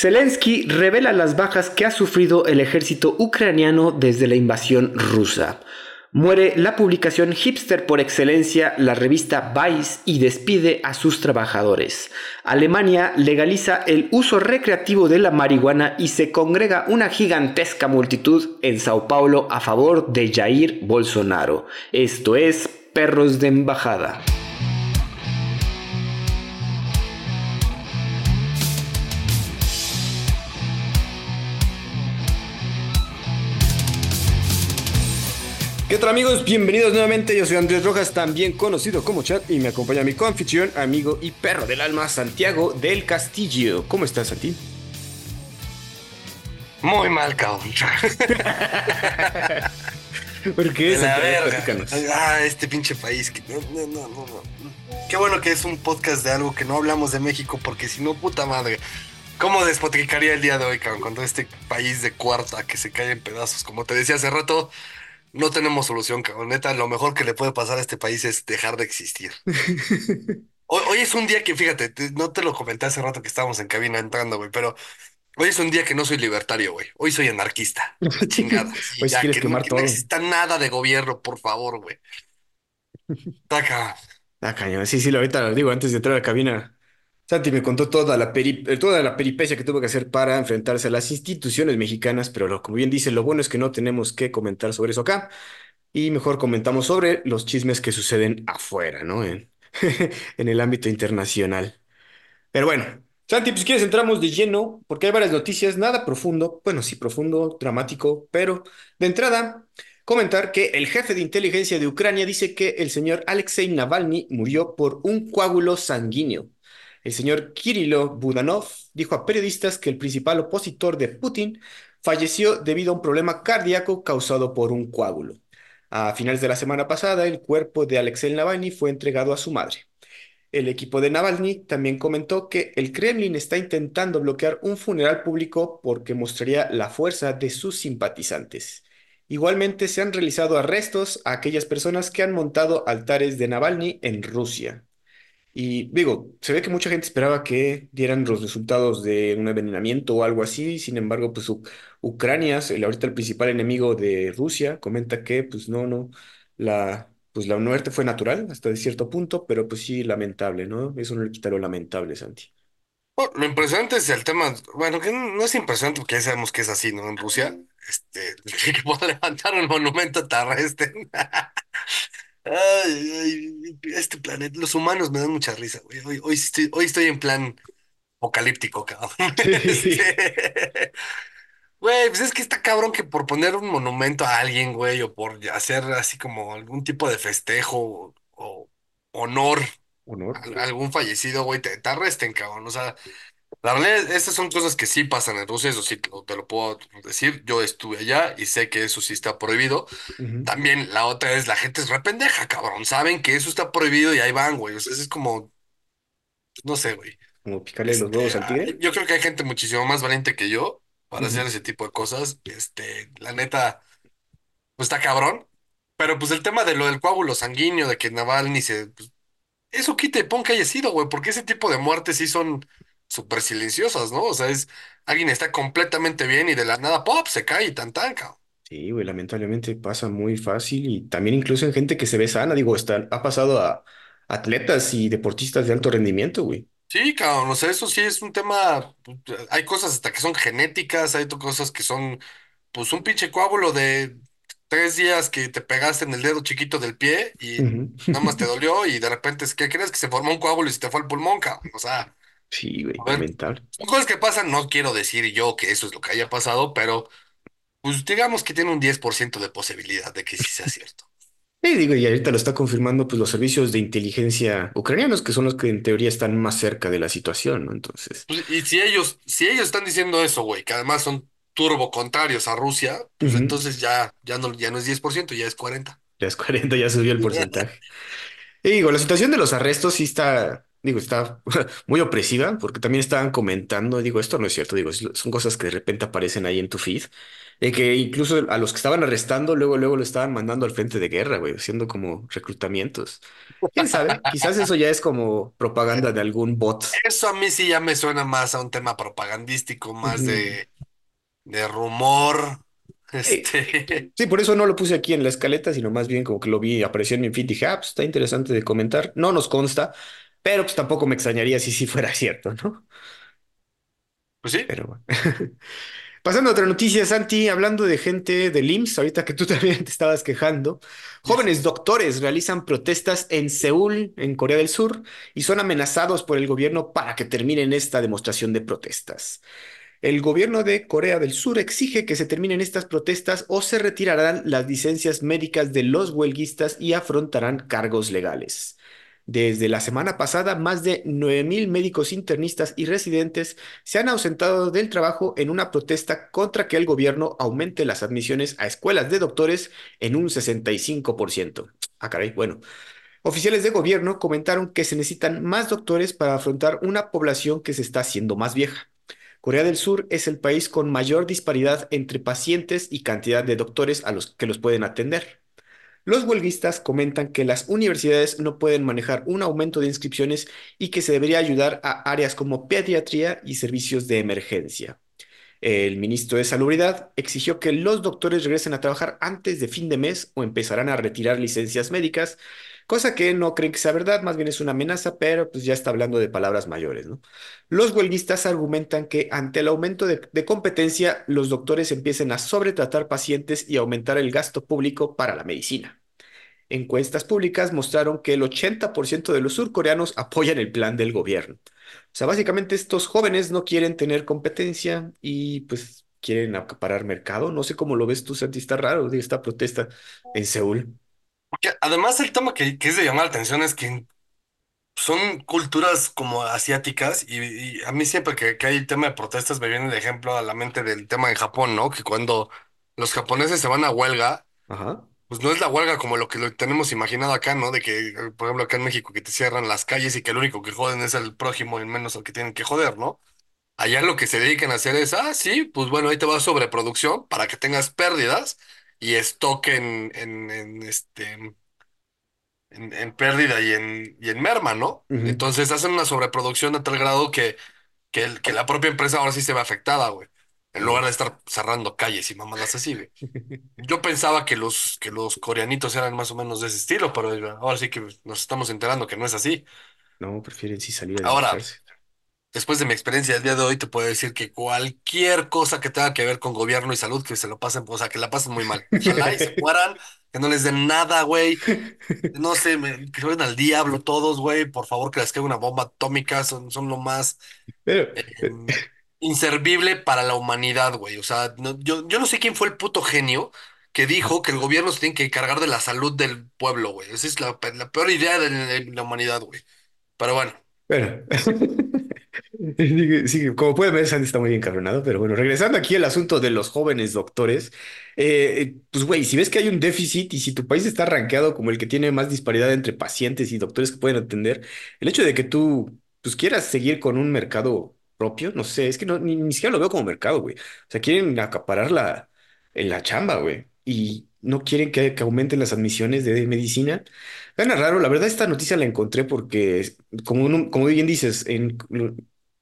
Zelensky revela las bajas que ha sufrido el ejército ucraniano desde la invasión rusa. Muere la publicación hipster por excelencia, la revista Vice, y despide a sus trabajadores. Alemania legaliza el uso recreativo de la marihuana y se congrega una gigantesca multitud en Sao Paulo a favor de Jair Bolsonaro. Esto es Perros de Embajada. ¿Qué tal amigos? Bienvenidos nuevamente, yo soy Andrés Rojas, también conocido como Chat, y me acompaña mi confitrión, amigo y perro del alma, Santiago del Castillo. ¿Cómo estás, Santi? Muy mal, cabrón. ¿Por qué? La verga. Ah, este pinche país. Que... No, no, no, no. Qué bueno que es un podcast de algo que no hablamos de México, porque si no, puta madre. ¿Cómo despotricaría el día de hoy, cabrón? Con todo este país de cuarta que se cae en pedazos. Como te decía hace rato, no tenemos solución, cabrón. Neta, lo mejor que le puede pasar a este país es dejar de existir. Hoy, es un día que, fíjate, no te lo comenté hace rato que estábamos en cabina entrando, güey, pero hoy es un día que no soy libertario, güey. Hoy soy anarquista. La chingada. Hoy ya, quieres quemar no, todo. no exista nada de gobierno, por favor, güey. Taca. Ah, cañón. Sí, sí, ahorita lo digo antes de entrar a la cabina. Santi me contó toda la, eh, toda la peripecia que tuvo que hacer para enfrentarse a las instituciones mexicanas, pero como bien dice, lo bueno es que no tenemos que comentar sobre eso acá y mejor comentamos sobre los chismes que suceden afuera, ¿no? En, en el ámbito internacional. Pero bueno, Santi, pues quieres entramos de lleno, porque hay varias noticias, nada profundo, bueno, sí profundo, dramático, pero de entrada, comentar que el jefe de inteligencia de Ucrania dice que el señor Alexei Navalny murió por un coágulo sanguíneo. El señor Kirilo Budanov dijo a periodistas que el principal opositor de Putin falleció debido a un problema cardíaco causado por un coágulo. A finales de la semana pasada, el cuerpo de Alexei Navalny fue entregado a su madre. El equipo de Navalny también comentó que el Kremlin está intentando bloquear un funeral público porque mostraría la fuerza de sus simpatizantes. Igualmente se han realizado arrestos a aquellas personas que han montado altares de Navalny en Rusia. Y digo, se ve que mucha gente esperaba que dieran los resultados de un envenenamiento o algo así. Sin embargo, pues Ucrania, el, ahorita el principal enemigo de Rusia, comenta que pues no, no, la, pues la muerte fue natural hasta de cierto punto, pero pues sí lamentable, ¿no? Eso no le quita lo lamentable, Santi. Bueno, lo impresionante es el tema, bueno, que no es impresionante porque ya sabemos que es así, ¿no? En Rusia, este, que pueda levantar un monumento terrestre. Ay, ay, este planeta, los humanos me dan mucha risa, güey. Hoy, hoy estoy, hoy estoy en plan apocalíptico, cabrón. Sí. Este, Güey, pues es que está cabrón que por poner un monumento a alguien, güey, o por hacer así como algún tipo de festejo o, o honor Honor. a algún fallecido, güey, te, te arresten, cabrón. O sea, la realidad, es- estas son cosas que sí pasan en Rusia, eso sí te lo, te lo puedo decir. Yo estuve allá y sé que eso sí está prohibido. Ujú. También la otra es, la gente es re pendeja, cabrón. Saben que eso está prohibido y ahí van, güey. O sea, eso es como, no sé, güey. Como picarle los Este, huevos al ah, tigre. yo creo que hay gente muchísimo más valiente que yo para Ujú. hacer ese tipo de cosas. Este, la neta, pues está cabrón. Pero pues el tema de lo del coágulo sanguíneo, de que Navalny se, pues, eso quita y pon que haya sido, güey, porque ese tipo de muertes sí son súper silenciosas, ¿no? O sea, es, alguien está completamente bien y de la nada, pop, se cae y tan tan, cabrón. Sí, güey, lamentablemente pasa muy fácil y también incluso en gente que se ve sana, digo, está, ha pasado a atletas y deportistas de alto rendimiento, güey. Sí, cabrón, o sea, eso sí es un tema, hay cosas hasta que son genéticas, hay to- cosas que son, pues un pinche coágulo de tres días que te pegaste en el dedo chiquito del pie y Ujú. nada más te dolió y de repente, ¿qué crees? Que se formó un coágulo y se te fue al pulmón, cabrón. O sea, Sí, güey, a ver, lamentable. son cosas que pasan, no quiero decir yo que eso es lo que haya pasado, pero pues digamos que tiene un 10% de posibilidad de que sí sea cierto. Y digo, y ahorita lo está confirmando pues los servicios de inteligencia ucranianos, que son los que en teoría están más cerca de la situación, ¿no? Entonces, Pues, y si ellos, si ellos están diciendo eso, güey, que además son turbo contrarios a Rusia, pues ujú, entonces ya, ya no, ya no es 10%, ya es 40%. Ya es 40, ya subió el porcentaje. Y digo, la situación de los arrestos sí está, digo, está muy opresiva, porque también estaban comentando, digo, esto no es cierto, digo, son cosas que de repente aparecen ahí en tu feed, de que incluso a los que estaban arrestando, luego, luego lo estaban mandando al frente de guerra, güey, haciendo como reclutamientos. ¿Quién sabe? Quizás eso ya es como propaganda de algún bot. Eso a mí sí ya me suena más a un tema propagandístico, más de, de rumor. Sí, Este, sí, por eso no lo puse aquí en la escaleta, sino más bien como que lo vi, apareció en mi feed y dije, ah, pues está interesante de comentar. No nos consta, pero pues tampoco me extrañaría si sí fuera cierto, ¿no? pues sí, Pero bueno. Pasando a otra noticia, Santi, hablando de gente del IMSS, ahorita que tú también te estabas quejando, jóvenes doctores realizan protestas en Seúl, en Corea del Sur, y son amenazados por el gobierno para que terminen esta demostración de protestas. El gobierno de Corea del Sur exige que se terminen estas protestas o se retirarán las licencias médicas de los huelguistas y afrontarán cargos legales. Desde la semana pasada, más de 9.000 médicos internistas y residentes se han ausentado del trabajo en una protesta contra que el gobierno aumente las admisiones a escuelas de doctores en un 65%. Ah, caray, bueno. Oficiales de gobierno comentaron que se necesitan más doctores para afrontar una población que se está haciendo más vieja. Corea del Sur es el país con mayor disparidad entre pacientes y cantidad de doctores a los que los pueden atender. Los huelguistas comentan que las universidades no pueden manejar un aumento de inscripciones y que se debería ayudar a áreas como pediatría y servicios de emergencia. El ministro de Salubridad exigió que los doctores regresen a trabajar antes de fin de mes o empezarán a retirar licencias médicas, cosa que no creen que sea verdad, más bien es una amenaza, pero pues ya está hablando de palabras mayores, ¿no? Los huelguistas argumentan que ante el aumento de, competencia, los doctores empiecen a sobretratar pacientes y aumentar el gasto público para la medicina. Encuestas públicas mostraron que el 80% de los surcoreanos apoyan el plan del gobierno. O sea, básicamente estos jóvenes no quieren tener competencia y pues quieren acaparar mercado. No sé cómo lo ves tú, Santi, está raro esta protesta en Seúl. Porque además el tema que, que es de llamar la atención es que son culturas como asiáticas y, y a mí siempre que, que hay el tema de protestas me viene el ejemplo a la mente del tema en Japón, ¿no? Que cuando los japoneses se van a huelga, Ajá. pues no es la huelga como lo que lo tenemos imaginado acá, ¿no? De que, eh, por ejemplo, acá en México que te cierran las calles y que el único que joden es el prójimo y menos al que tienen que joder, ¿no? Allá lo que se dedican a hacer es, ah, sí, pues bueno, ahí te va sobreproducción para que tengas pérdidas y stock en, en, en, este, en, en pérdida y en, y en merma, ¿no? Entonces hacen una sobreproducción a tal grado que, que, el- que la propia empresa ahora sí se ve afectada, güey. En lugar de estar cerrando calles y mamadas así, güey. Yo pensaba que los, que los coreanitos eran más o menos de ese estilo, pero ahora sí que nos estamos enterando que no es así. No, prefieren sí salir a Ahora, demostrarse. Después de mi experiencia del día de hoy, te puedo decir que cualquier cosa que tenga que ver con gobierno y salud, que se lo pasen, o sea, que la pasen muy mal. Ojalá y se mueran, que no les den nada, güey. No sé, me- que se vayan al diablo todos, güey. Por favor, que les caiga una bomba atómica. Son, son lo más Pero, pero, em, inservible para la humanidad, güey. O sea, no- yo, yo no sé quién fue el puto genio que dijo que el gobierno se tiene que encargar de la salud del pueblo, güey. Esa es la, pe- la peor idea de, de la humanidad, güey. Pero bueno. Bueno, como pueden ver, Sandy está muy encabronado, pero bueno, regresando aquí al asunto de los jóvenes doctores, eh, pues güey, si ves que hay un déficit y si tu país está rankeado como el que tiene más disparidad entre pacientes y doctores que pueden atender, el hecho de que tú pues quieras seguir con un mercado propio, no sé, es que ni, ni siquiera lo veo como mercado, güey. O sea, quieren acaparar la, en la chamba, güey, y no quieren que, que aumenten las admisiones de medicina. Suena raro, la verdad esta noticia la encontré porque, como, uno- como bien dices, en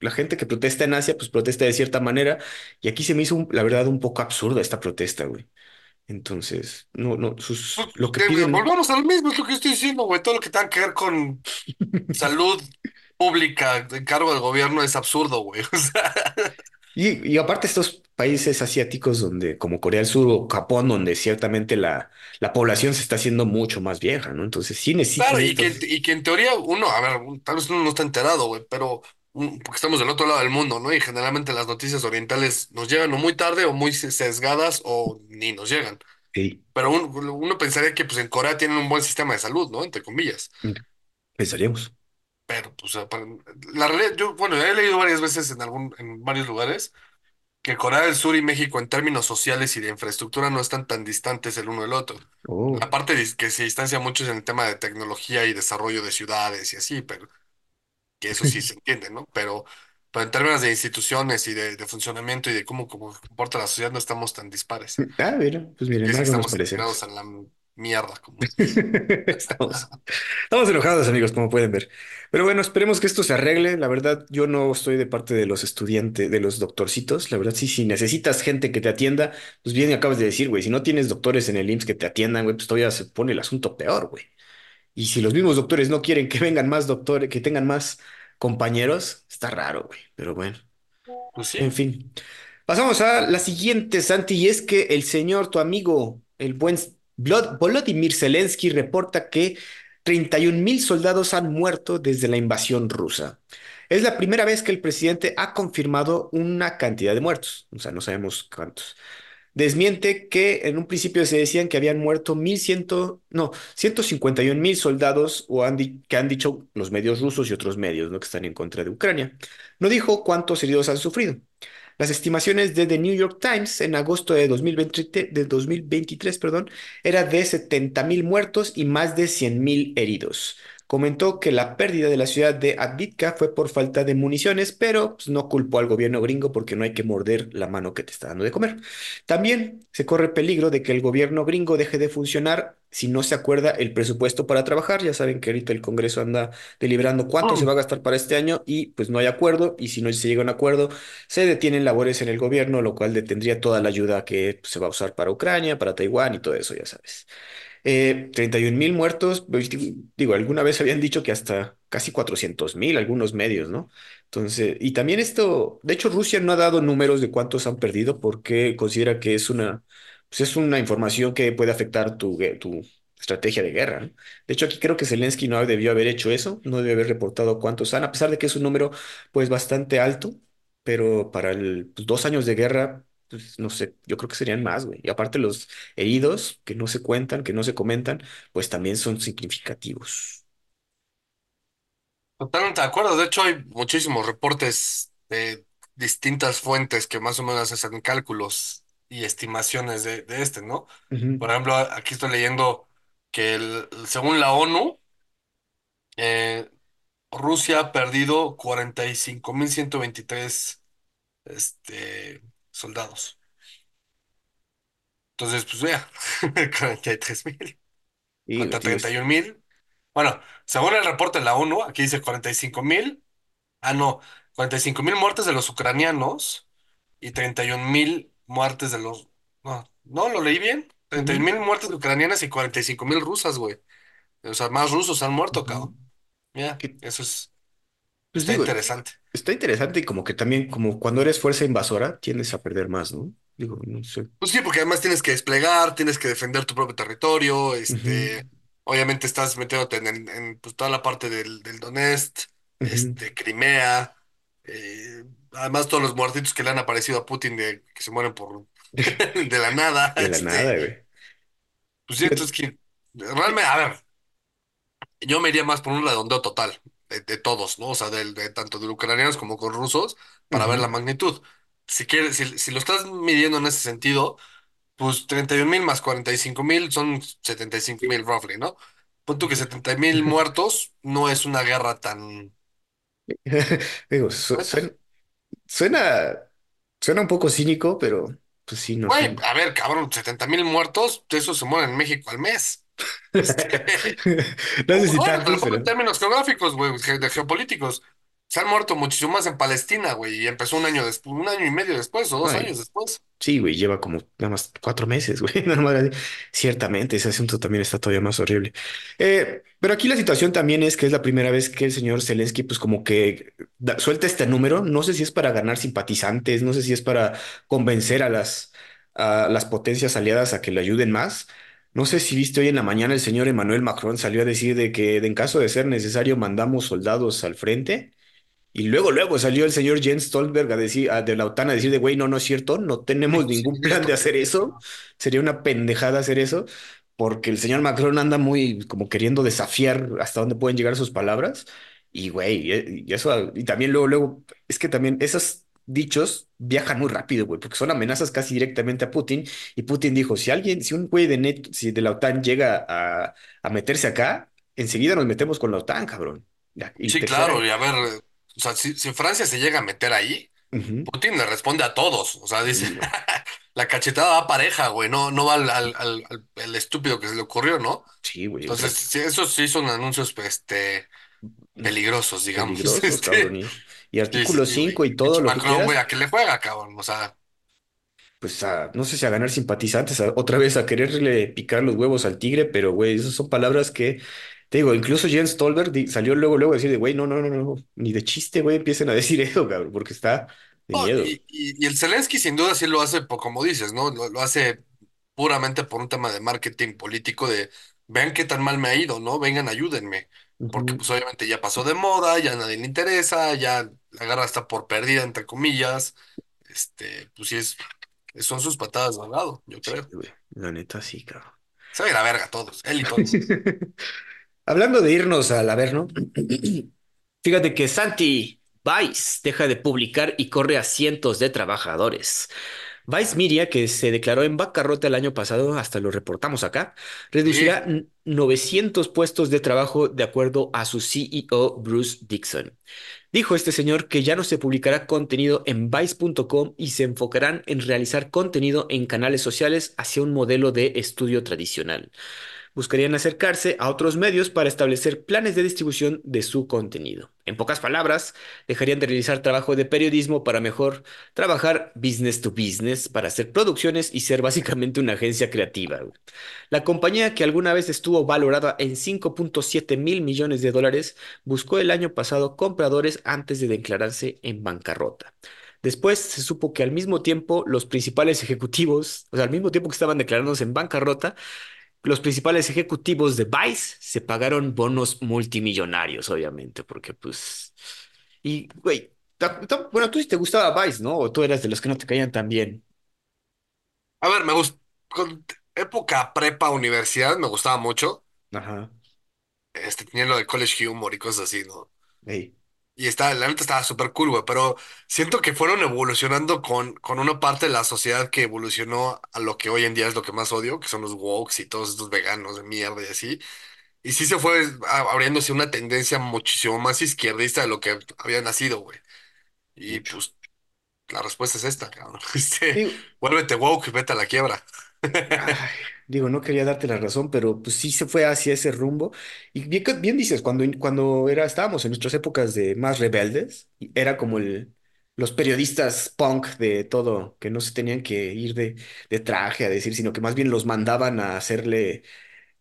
la gente que protesta en Asia, pues protesta de cierta manera, y aquí se me hizo, un- la verdad, un poco absurda esta protesta, güey. Entonces, no, no, Pues, sus, lo que eh, piden. volvamos a lo mismo, es lo que estoy diciendo, güey. Todo lo que tenga que ver con salud pública de cargo del gobierno es absurdo, güey. O sea, Y, y aparte estos países asiáticos donde, como Corea del Sur o Japón, donde ciertamente la, la población se está haciendo mucho más vieja, ¿no? Entonces sí claro, necesitan y que, estos. y que en teoría uno, a ver, tal vez uno no está enterado, güey, pero porque estamos del otro lado del mundo, ¿no? Y generalmente las noticias orientales nos llegan o muy tarde o muy sesgadas o ni nos llegan. Sí, Pero un- uno pensaría que pues en Corea tienen un buen sistema de salud, ¿no? Entre comillas. pensaríamos. Pero pues la realidad, yo, bueno, he leído varias veces en algún, en varios lugares que Corea del Sur y México en términos sociales y de infraestructura no están tan distantes el uno del otro. Oh. La parte que se distancia mucho es en el tema de tecnología y desarrollo de ciudades y así, pero que eso sí se entiende, ¿no? Pero, pero en términos de instituciones y de, de funcionamiento y de cómo, cómo comporta la sociedad, no estamos tan dispares. Ah, mira, pues miren, es que algo nos estamos a la mierda, como... Estamos, estamos enojados, amigos, como pueden ver. Pero bueno, esperemos que esto se arregle. La verdad, yo no estoy de parte de los estudiantes, de los doctorcitos. La verdad, sí, si necesitas gente que te atienda, pues bien acabas de decir, güey, si no tienes doctores en el IMSS que te atiendan, güey, pues todavía se pone el asunto peor, güey. Y si los mismos doctores no quieren que vengan más doctores, que tengan más compañeros, está raro, güey. Pero bueno, Pues en fin. Pasamos a la siguiente, Santi, y es que el señor, tu amigo, el buen Volodymyr Zelensky, reporta que 31 mil soldados han muerto desde la invasión rusa. Es la primera vez que el presidente ha confirmado una cantidad de muertos, o sea, no sabemos cuántos. Desmiente que en un principio se decían que habían muerto 1100, no, 151 mil soldados o han que han dicho los medios rusos y otros medios, ¿no? que están en contra de Ucrania. No dijo cuántos heridos han sufrido. Las estimaciones de The New York Times en agosto de 2020 de 2023, perdón, era de 70.000 muertos y más de 100.000 heridos. Comentó que la pérdida de la ciudad de Advitka fue por falta de municiones, pero pues, no culpó al gobierno gringo porque no hay que morder la mano que te está dando de comer. También se corre peligro de que el gobierno gringo deje de funcionar si no se acuerda el presupuesto para trabajar. Ya saben que ahorita el Congreso anda deliberando cuánto se va a gastar para este año y pues no hay acuerdo y si no se llega a un acuerdo se detienen labores en el gobierno, lo cual detendría toda la ayuda que pues, se va a usar para Ucrania, para Taiwán y todo eso, ya sabes. Eh, 31 mil muertos, digo, alguna vez habían dicho que hasta casi 400 mil, algunos medios, ¿no? Entonces, y también esto, de hecho, Rusia no ha dado números de cuántos han perdido porque considera que es una, pues es una información que puede afectar tu, tu estrategia de guerra, ¿no? De hecho, aquí creo que Zelensky no debió haber hecho eso, no debió haber reportado cuántos han, a pesar de que es un número, pues, bastante alto, pero para el, pues, dos años de guerra, pues, no sé, yo creo que serían más, güey. Y aparte los heridos que no se cuentan, que no se comentan, pues también son significativos. Totalmente de acuerdo. De hecho, hay muchísimos reportes de distintas fuentes que más o menos hacen cálculos y estimaciones de, de este, ¿no? Ujú, Por ejemplo, aquí estoy leyendo que el- según la ONU, eh, Rusia ha perdido 45.123 este, soldados. Entonces, pues vea, 43.000 Y, contra tío, es- 31.000. Bueno, según el reporte de la ONU, aquí dice 45.000. Ah, no, 45.000 muertes de los ucranianos y 31.000 muertes de los... No, no, lo leí bien. treinta y un ujú, mil muertes ucranianas y 45.000 rusas, güey. O sea, más rusos han muerto, cabrón. ujú. Mira, eso es... pues Está digo, interesante. está interesante y como que también, como cuando eres fuerza invasora, tiendes a perder más, ¿no? Digo, no sé. Pues sí, porque además tienes que desplegar, tienes que defender tu propio territorio, este... Obviamente estás metiéndote en, en- en, pues, toda la parte del, del Donetsk, este, Crimea, eh, además todos los muertitos que le han aparecido a Putin de que se mueren por de la nada, De la este, nada, güey. pues sí, entonces que realmente, a ver, yo me iría más por un redondeo total de, de todos, ¿no? O sea, del- de, tanto de ucranianos como con rusos, para ver la magnitud. Si quieres, si, si lo estás midiendo en ese sentido, pues 31 mil más 45 mil son 75 mil roughly, ¿no? Pon tú que 70 mil muertos no es una guerra tan... Digo, su- Pues, suena, suena, suena un poco cínico, pero pues sí, no Güey, a ver, cabrón, 70 mil muertos, de esos se mueren en México al mes. Este, No sé si en términos geográficos, güey, de geopolíticos. Se han muerto muchísimo más en Palestina, güey, y empezó un año después, un año y medio después, o dos Ay, años después. sí, güey, lleva como nada más cuatro meses, güey. nada más así. Ciertamente, ese asunto también está todavía más horrible. Eh, pero aquí la situación también es que es la primera vez que el señor Zelensky, pues como que da- suelta este número. No sé si es para ganar simpatizantes, no sé si es para convencer a las, a las potencias aliadas a que le ayuden más. No sé si viste hoy en la mañana el señor Emmanuel Macron salió a decir de que en caso de ser necesario mandamos soldados al frente. Y luego, luego salió el señor Jens Stoltenberg a decir, a- de la OTAN a decir de, güey, no, no es cierto, no tenemos ningún plan de hacer eso. Sería una pendejada hacer eso, porque el señor Macron anda muy como queriendo desafiar hasta dónde pueden llegar sus palabras. Y, güey, y y eso, y también luego, luego, es que también esos dichos viajan muy rápido, güey, porque son amenazas casi directamente a Putin. Y Putin dijo, si alguien, si un güey de, net, si de la OTAN llega a, a meterse acá, enseguida nos metemos con la OTAN, cabrón. Y Sí, claro, y a ver, o sea, si, si Francia se llega a meter ahí, Putin le responde a todos, o sea, dice, Sí, la cachetada va pareja, güey, no, no va al, al, al- estúpido que se le ocurrió, ¿no? Sí, güey. Entonces, sí, esos sí son anuncios, pues, este, peligrosos, digamos, peligrosos, cabrón. este, Y, artículo sí, güey. 5 y todo lo que Macron, güey, quieras, ¿a qué le juega, cabrón? O sea, pues a, no sé si a ganar simpatizantes, a- otra vez a quererle picar los huevos al tigre, pero güey, esas son palabras que, te digo, incluso Jens Stolberg di- salió luego, luego a decir de, güey, no, no, no, no, ni de chiste, güey, empiecen a decir eso, cabrón, porque está de no, miedo. y, y, y el Zelensky sin duda sí lo hace, como dices, ¿no? Lo, lo hace puramente por un tema de marketing político de, vean qué tan mal me ha ido, ¿no? Vengan, ayúdenme. Porque pues obviamente ya pasó de moda, ya a nadie le interesa, ya la guerra está por perdida, entre comillas. Este, pues sí es, son sus patadas de ahogado, yo Sí, creo. güey, la neta sí, cabrón. Se ve la verga todos, él y todos. Hablando de irnos al Averno, fíjate que Santi Vice deja de publicar y corre a cientos de trabajadores. Vice Media, que se declaró en bancarrota el año pasado, hasta lo reportamos acá, Sí, reducirá n- 900 puestos de trabajo de acuerdo a su CEO Bruce Dixon. Dijo este señor que ya no se publicará contenido en Vice.com y se enfocarán en realizar contenido en canales sociales hacia un modelo de estudio tradicional buscarían acercarse a otros medios para establecer planes de distribución de su contenido. En pocas palabras, dejarían de realizar trabajo de periodismo para mejor trabajar business to business, para hacer producciones y ser básicamente una agencia creativa. La compañía que alguna vez estuvo valorada en 5.7 mil millones de dólares buscó el año pasado compradores antes de declararse en bancarrota. Después se supo que al mismo tiempo los principales ejecutivos, o sea, al mismo tiempo que estaban declarándose en bancarrota, los principales ejecutivos de Vice se pagaron bonos multimillonarios, obviamente, porque pues... Y, güey, bueno, tú sí te gustaba Vice, ¿no? O tú eras de los que no te caían tan bien. a ver, me gusta, con época prepa, universidad, me gustaba mucho. Ajá. Este, tenía lo de college humor y cosas así, ¿no? Ey. Y está, la neta estaba súper cool, güey, pero siento que fueron evolucionando con, con una parte de la sociedad que evolucionó a lo que hoy en día es lo que más odio, que son los wokes y todos estos veganos de mierda y así. Y sí se fue a- abriéndose una tendencia muchísimo más izquierdista de lo que había nacido, güey. Y Mucho. pues la respuesta es esta, cabrón. Este, Digo, vuélvete woke y vete a la quiebra. ay, digo, no quería darte la razón, pero pues sí se fue hacia ese rumbo. Y bien, bien dices, cuando, cuando era, estábamos en nuestras épocas de más rebeldes, era como el, los periodistas punk de todo, que no se tenían que ir de, de traje a decir, sino que más bien los mandaban a hacerle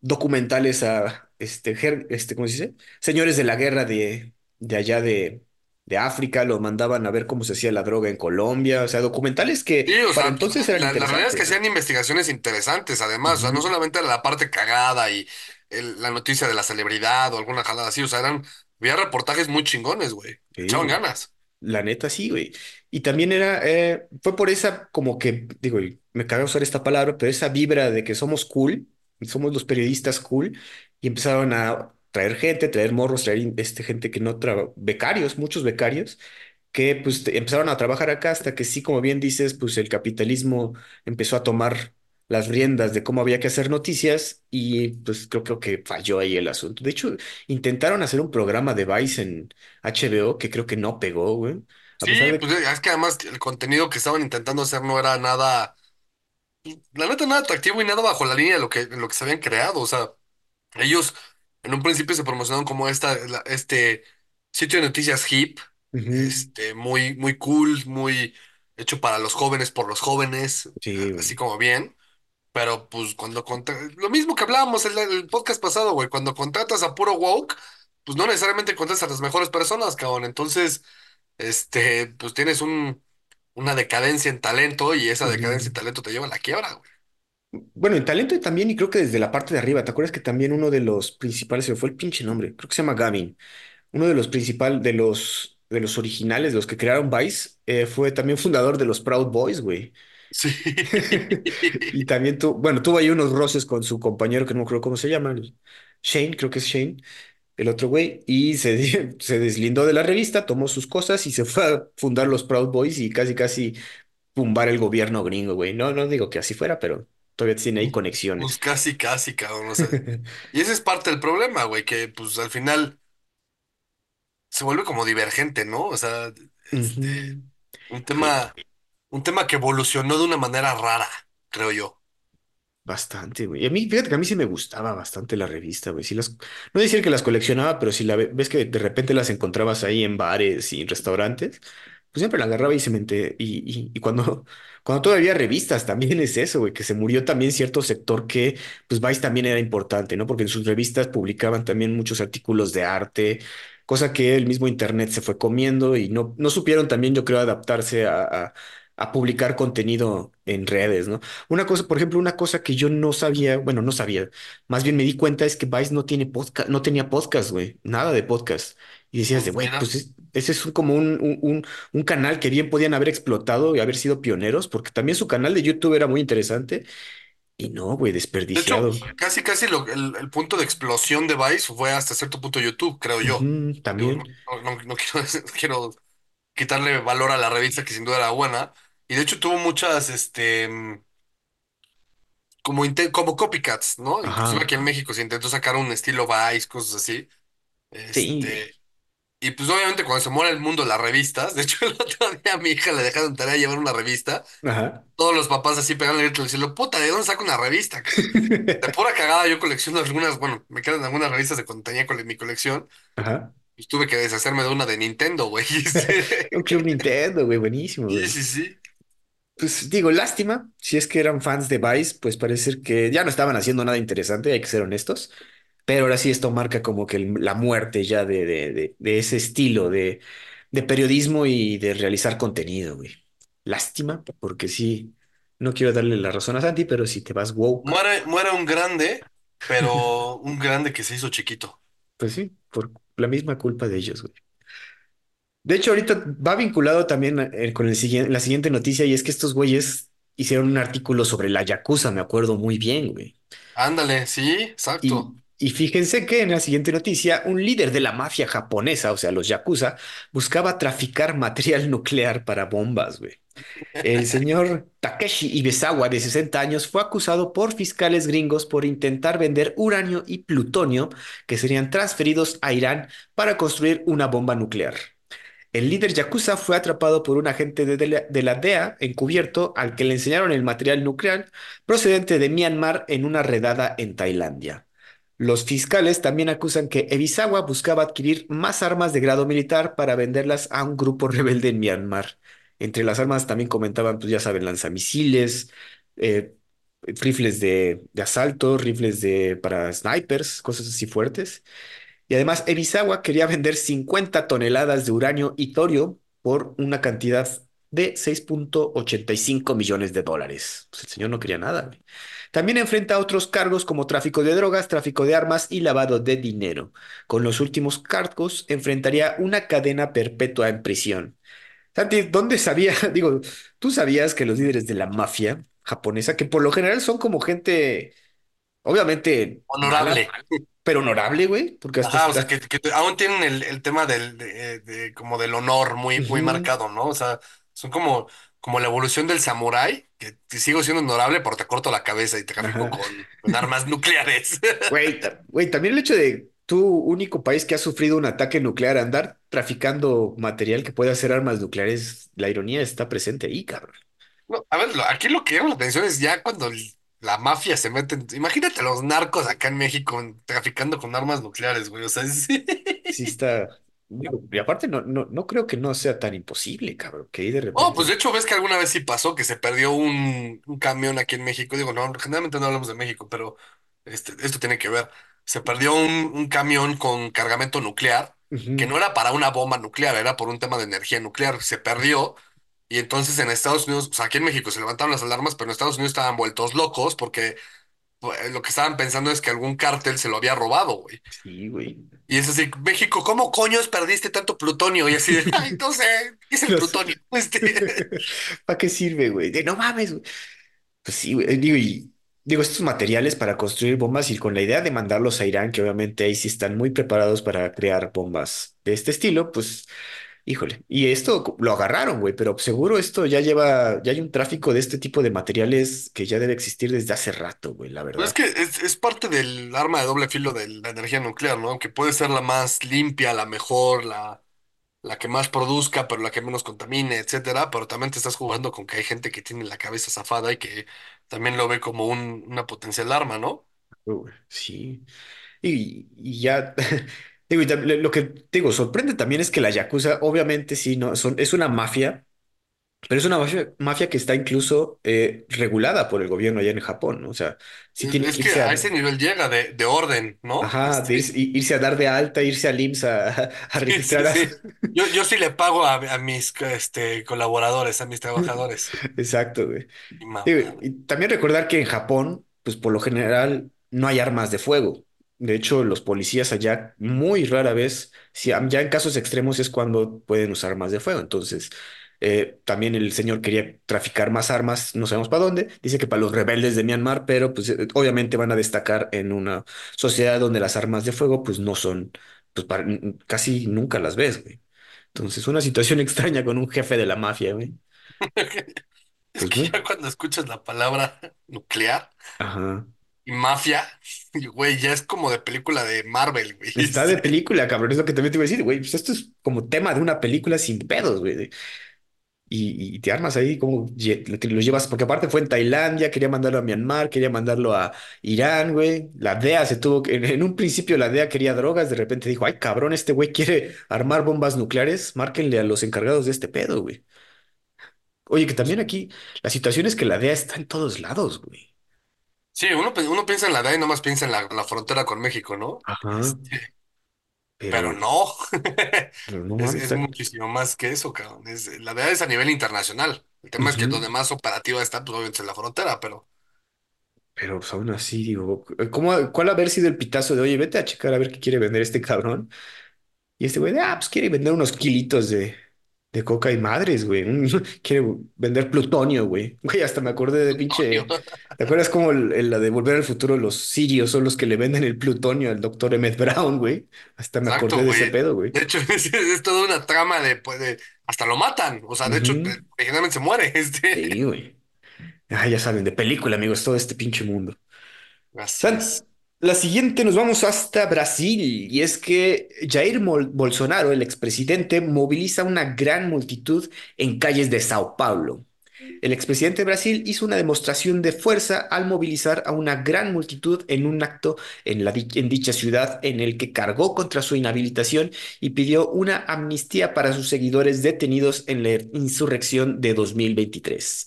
documentales a este, este, ¿cómo se dice? Señores de la guerra de, de allá de, de África, lo mandaban a ver cómo se hacía la droga en Colombia, o sea, documentales que Sí, o para sea, entonces eran la, la realidad es que hacían investigaciones interesantes, además, o sea, no solamente la parte cagada y el- la noticia de la celebridad o alguna jalada así, o sea, eran, había reportajes muy chingones, güey, Sí, echaban ganas. La neta, sí, güey. Y también era, eh, fue por esa, como que, digo, me caga usar esta palabra, pero esa vibra de que somos cool, somos los periodistas cool, y empezaron a traer gente, traer morros, traer este, gente que no traba, becarios, muchos becarios, que pues empezaron a trabajar acá hasta que sí, como bien dices, pues el capitalismo empezó a tomar las riendas de cómo había que hacer noticias y pues creo, creo que falló ahí el asunto. De hecho, intentaron hacer un programa de Vice en HBO que creo que no pegó, güey. A pesar Sí, de pues es que además el contenido que estaban intentando hacer no era nada, la neta, nada atractivo y nada bajo la línea de lo que, de lo que se habían creado, o sea, ellos en un principio se promocionaron como esta, la- este sitio de noticias hip, Ujú, este, muy, muy cool, muy hecho para los jóvenes, por los jóvenes, Sí, así güey. como bien. Pero pues cuando contra- lo mismo que hablábamos en el, el podcast pasado, güey, cuando contratas a puro woke, pues no necesariamente contratas a las mejores personas, cabrón. Entonces, este, pues tienes un, una decadencia en talento y esa decadencia en Ujú. talento te lleva a la quiebra, güey. Bueno, en talento también, y creo que desde la parte de arriba, ¿te acuerdas que también uno de los principales, se me fue el pinche nombre, creo que se llama Gavin, uno de los principales, de los, de los originales, de los que crearon Vice, eh, fue también fundador de los Proud Boys, güey. Sí. Y también tu, bueno, tuvo ahí unos roces con su compañero, que no me acuerdo cómo se llama, el- Shane, creo que es Shane, el otro güey, y se, di- se deslindó de la revista, tomó sus cosas y se fue a fundar los Proud Boys y casi, casi tumbar el gobierno gringo, güey. No, no digo que así fuera, pero todavía tiene ahí Pues conexiones. casi, casi, cabrón. O sea, y ese es parte del problema, güey, que pues al final. se vuelve como divergente, ¿no? O sea, este, un tema, un tema que evolucionó de una manera rara, creo yo. Bastante, güey. Y a mí, fíjate que a mí sí me gustaba bastante la revista, güey. Sí las, no decir que las coleccionaba, pero si la ve- ves que de repente las encontrabas ahí en bares y en restaurantes, pues siempre la agarraba y se me ente- Y, cuando, cuando todavía revistas, también es eso, güey, que se murió también cierto sector que, pues Vice también era importante, ¿no? Porque en sus revistas publicaban también muchos artículos de arte, cosa que el mismo internet se fue comiendo y no, no supieron también, yo creo, adaptarse a, a a publicar contenido en redes, ¿no? Una cosa, por ejemplo, una cosa que yo no sabía, bueno, no sabía, más bien me di cuenta es que Vice no tiene podcast, no tenía podcast, güey, nada de podcast. Y decías de, güey, pues es- ese es como un, un, un, un canal que bien podían haber explotado y haber sido pioneros, porque también su canal de YouTube era muy interesante. Y no, güey, de hecho, desperdiciado. casi casi lo- el, el punto de explosión de Vice fue hasta cierto punto YouTube, creo yo. También. no, no- no quiero, quiero quitarle valor a la revista que sin duda era buena. Y de hecho tuvo muchas, este, como, como copycats, ¿no? Inclusive Ajá. aquí en México se intentó sacar un estilo Vice, cosas así. Sí. Este, y pues obviamente cuando se muere el mundo de las revistas, de hecho el otro día a mi hija le dejaron tarea llevar una revista, Ajá. todos los papás así pegando el grito diciendo, puta, ¿de dónde saco una revista? De pura cagada yo colecciono algunas, bueno, me quedan algunas revistas de cuando tenía cole- mi colección, Ajá. y tuve que deshacerme de una de Nintendo, güey. Este, Un Club Nintendo, güey, buenísimo, Sí, güey. sí, sí. Pues digo, lástima, si es que eran fans de Vice, pues parece que ya no estaban haciendo nada interesante, hay que ser honestos, pero ahora sí esto marca como que el- la muerte ya de, de, de, de ese estilo de, de periodismo y de realizar contenido, güey. Lástima, porque sí, no quiero darle la razón a Santi, pero si te vas woke, Muere, muere un grande, pero un grande que se hizo chiquito. pues sí, por la misma culpa de ellos, güey. De hecho, ahorita va vinculado también eh, con el siguiente, la siguiente noticia y es que estos güeyes hicieron un artículo sobre la Yakuza, me acuerdo muy bien, güey. Ándale, sí, exacto. y fíjense que en la siguiente noticia, un líder de la mafia japonesa, o sea, los Yakuza, buscaba traficar material nuclear para bombas, güey. El señor Takeshi Ibezawa, de 60 años, fue acusado por fiscales gringos por intentar vender uranio y plutonio que serían transferidos a Irán para construir una bomba nuclear. El líder Yakuza fue atrapado por un agente de la DEA encubierto al que le enseñaron el material nuclear procedente de Myanmar en una redada en Tailandia. Los fiscales también acusan que Ebisawa buscaba adquirir más armas de grado militar para venderlas a un grupo rebelde en Myanmar. Entre las armas también comentaban, pues ya saben, lanzamisiles, eh, rifles de, asalto, rifles de, para snipers, cosas así fuertes. Y además, Ebisawa quería vender 50 toneladas de uranio y torio por una cantidad de seis punto ochenta y cinco millones de dólares. Pues el señor no quería nada. También enfrenta otros cargos como tráfico de drogas, tráfico de armas y lavado de dinero. Con los últimos cargos, enfrentaría una cadena perpetua en prisión. Santi, ¿dónde sabía? Digo, tú sabías que los líderes de la mafia japonesa, que por lo general son como gente, obviamente mala, Honorable. pero honorable, güey, porque hasta, Ajá, o sea, que, aún tienen el, el tema del, de, de- como del honor muy, marcado, ¿no? O sea, son como, como la evolución del samurái, que sigo siendo honorable, pero te corto la cabeza y te Ajá. con, con armas nucleares. Güey, güey, también el hecho de tu único país que ha sufrido un ataque nuclear, andar traficando material que puede hacer armas nucleares, la ironía está presente ahí, cabrón. No, a ver, aquí lo que llama la atención es ya cuando la mafia se mete. en- Imagínate los narcos acá en México traficando con armas nucleares, güey. O sea, sí. Sí está. Digo, y aparte, no, no, no creo que no sea tan imposible, cabrón, que ahí de Oh, pues de repente. hecho, ves que alguna vez sí pasó que se perdió un, un camión aquí en México. Digo, no, generalmente no hablamos de México, pero este, esto tiene que ver. Se perdió un, un camión con cargamento nuclear, que no era para una bomba nuclear, era por un tema de energía nuclear. Se perdió. Y entonces en Estados Unidos, o sea, aquí en México se levantaron las alarmas, pero en Estados Unidos estaban vueltos locos porque pues, lo que estaban pensando es que algún cártel se lo había robado, güey. Sí, güey. Y es así, México, ¿cómo coños perdiste tanto plutonio? Y así de, ay, no sé, ¿qué es el plutonio? Este, ¿Para qué sirve, güey? De, no mames, güey. Pues sí, güey. Digo, y digo, estos materiales para construir bombas y con la idea de mandarlos a Irán, que obviamente ahí sí están muy preparados para crear bombas de este estilo, pues. Híjole, y esto lo agarraron, güey, pero seguro esto ya lleva, ya hay un tráfico de este tipo de materiales que ya debe existir desde hace rato, güey, la Pues es verdad. que es, es parte del arma de doble filo de la energía nuclear, ¿no? Que puede ser la más limpia, la mejor, la, la que más produzca, pero la que menos contamine, etcétera. Pero también te estás jugando con que hay gente que tiene la cabeza zafada y que también lo ve como un- una potencial arma, ¿no? Sí. Y, y ya, digo, y tam- lo que te digo, sorprende también es que la Yakuza, obviamente sí, no, son, es una mafia, pero es una mafia, mafia que está incluso eh, regulada por el gobierno allá en Japón, ¿no? O sea, sí Es tiene es que que irse a a, ese nivel llega de, de orden, ¿no? ajá, de Este, irse, i- irse a dar de alta, irse al IMSS a, a sí, sí, registrar a... sí. Yo, yo sí le pago a, a mis este, colaboradores, a mis trabajadores. Exacto, güey. Y Digo, mamá. y también recordar que en Japón, pues por lo general no hay armas de fuego. De hecho, los policías allá muy rara vez, si ya en casos extremos es cuando pueden usar armas de fuego. Entonces, eh, también el señor quería traficar más armas, no sabemos para dónde. Dice que para los rebeldes de Myanmar, pero pues eh, obviamente van a destacar en una sociedad donde las armas de fuego pues no son, pues para- casi nunca las ves, güey. Entonces, una situación extraña con un jefe de la mafia, güey. Es Pues que ya cuando escuchas la palabra nuclear ajá. Y mafia, y, güey, ya es como de película de Marvel, güey. Está de película, cabrón. Es lo que también te iba a decir, güey. Pues esto es como tema de una película sin pedos, güey. Y, y te armas ahí como lo llevas, porque aparte fue en Tailandia, quería mandarlo a Myanmar, quería mandarlo a Irán, güey. La DEA se tuvo que, en, en un principio la DEA quería drogas, de repente dijo, ay, cabrón, este güey quiere armar bombas nucleares, márquenle a los encargados de este pedo, güey. Oye, que también aquí la situación es que la DEA está en todos lados, güey. Sí, uno, uno piensa en la DEA y nomás piensa en la, la frontera con México, ¿no? Ajá, Este, pero pero, no. pero no Es, mames, es está. muchísimo más que eso, cabrón. Es, la DEA es a nivel internacional. El tema es que Ujú. donde más operativa está, pues obviamente es en la frontera, pero Pero pues aún así, digo, ¿cómo, cuál haber sido el pitazo de, oye, vete a checar a ver qué quiere vender este cabrón? Y este güey, de, ah, pues quiere vender unos kilitos de, de coca y madres, güey. Quiere vender plutonio, güey. Güey, hasta me acordé de pinche. ¿Te acuerdas cómo el- el- la de Volver al Futuro, los sirios son los que le venden el plutonio al doctor Emmett Brown, güey? Hasta me acordé de ese pedo, güey. De hecho, es, es toda una trama de, pues, de- hasta lo matan. O sea, de hecho, originalmente se muere. Sí, Este. güey. Ah, ya saben, de película, amigos, todo este pinche mundo. Es. La siguiente nos vamos hasta Brasil y es que Jair Bolsonaro, el expresidente, moviliza una gran multitud en calles de Sao Paulo. El expresidente de Brasil hizo una demostración de fuerza al movilizar a una gran multitud en un acto en, la en dicha ciudad en el que cargó contra su inhabilitación y pidió una amnistía para sus seguidores detenidos en la insurrección de 2023.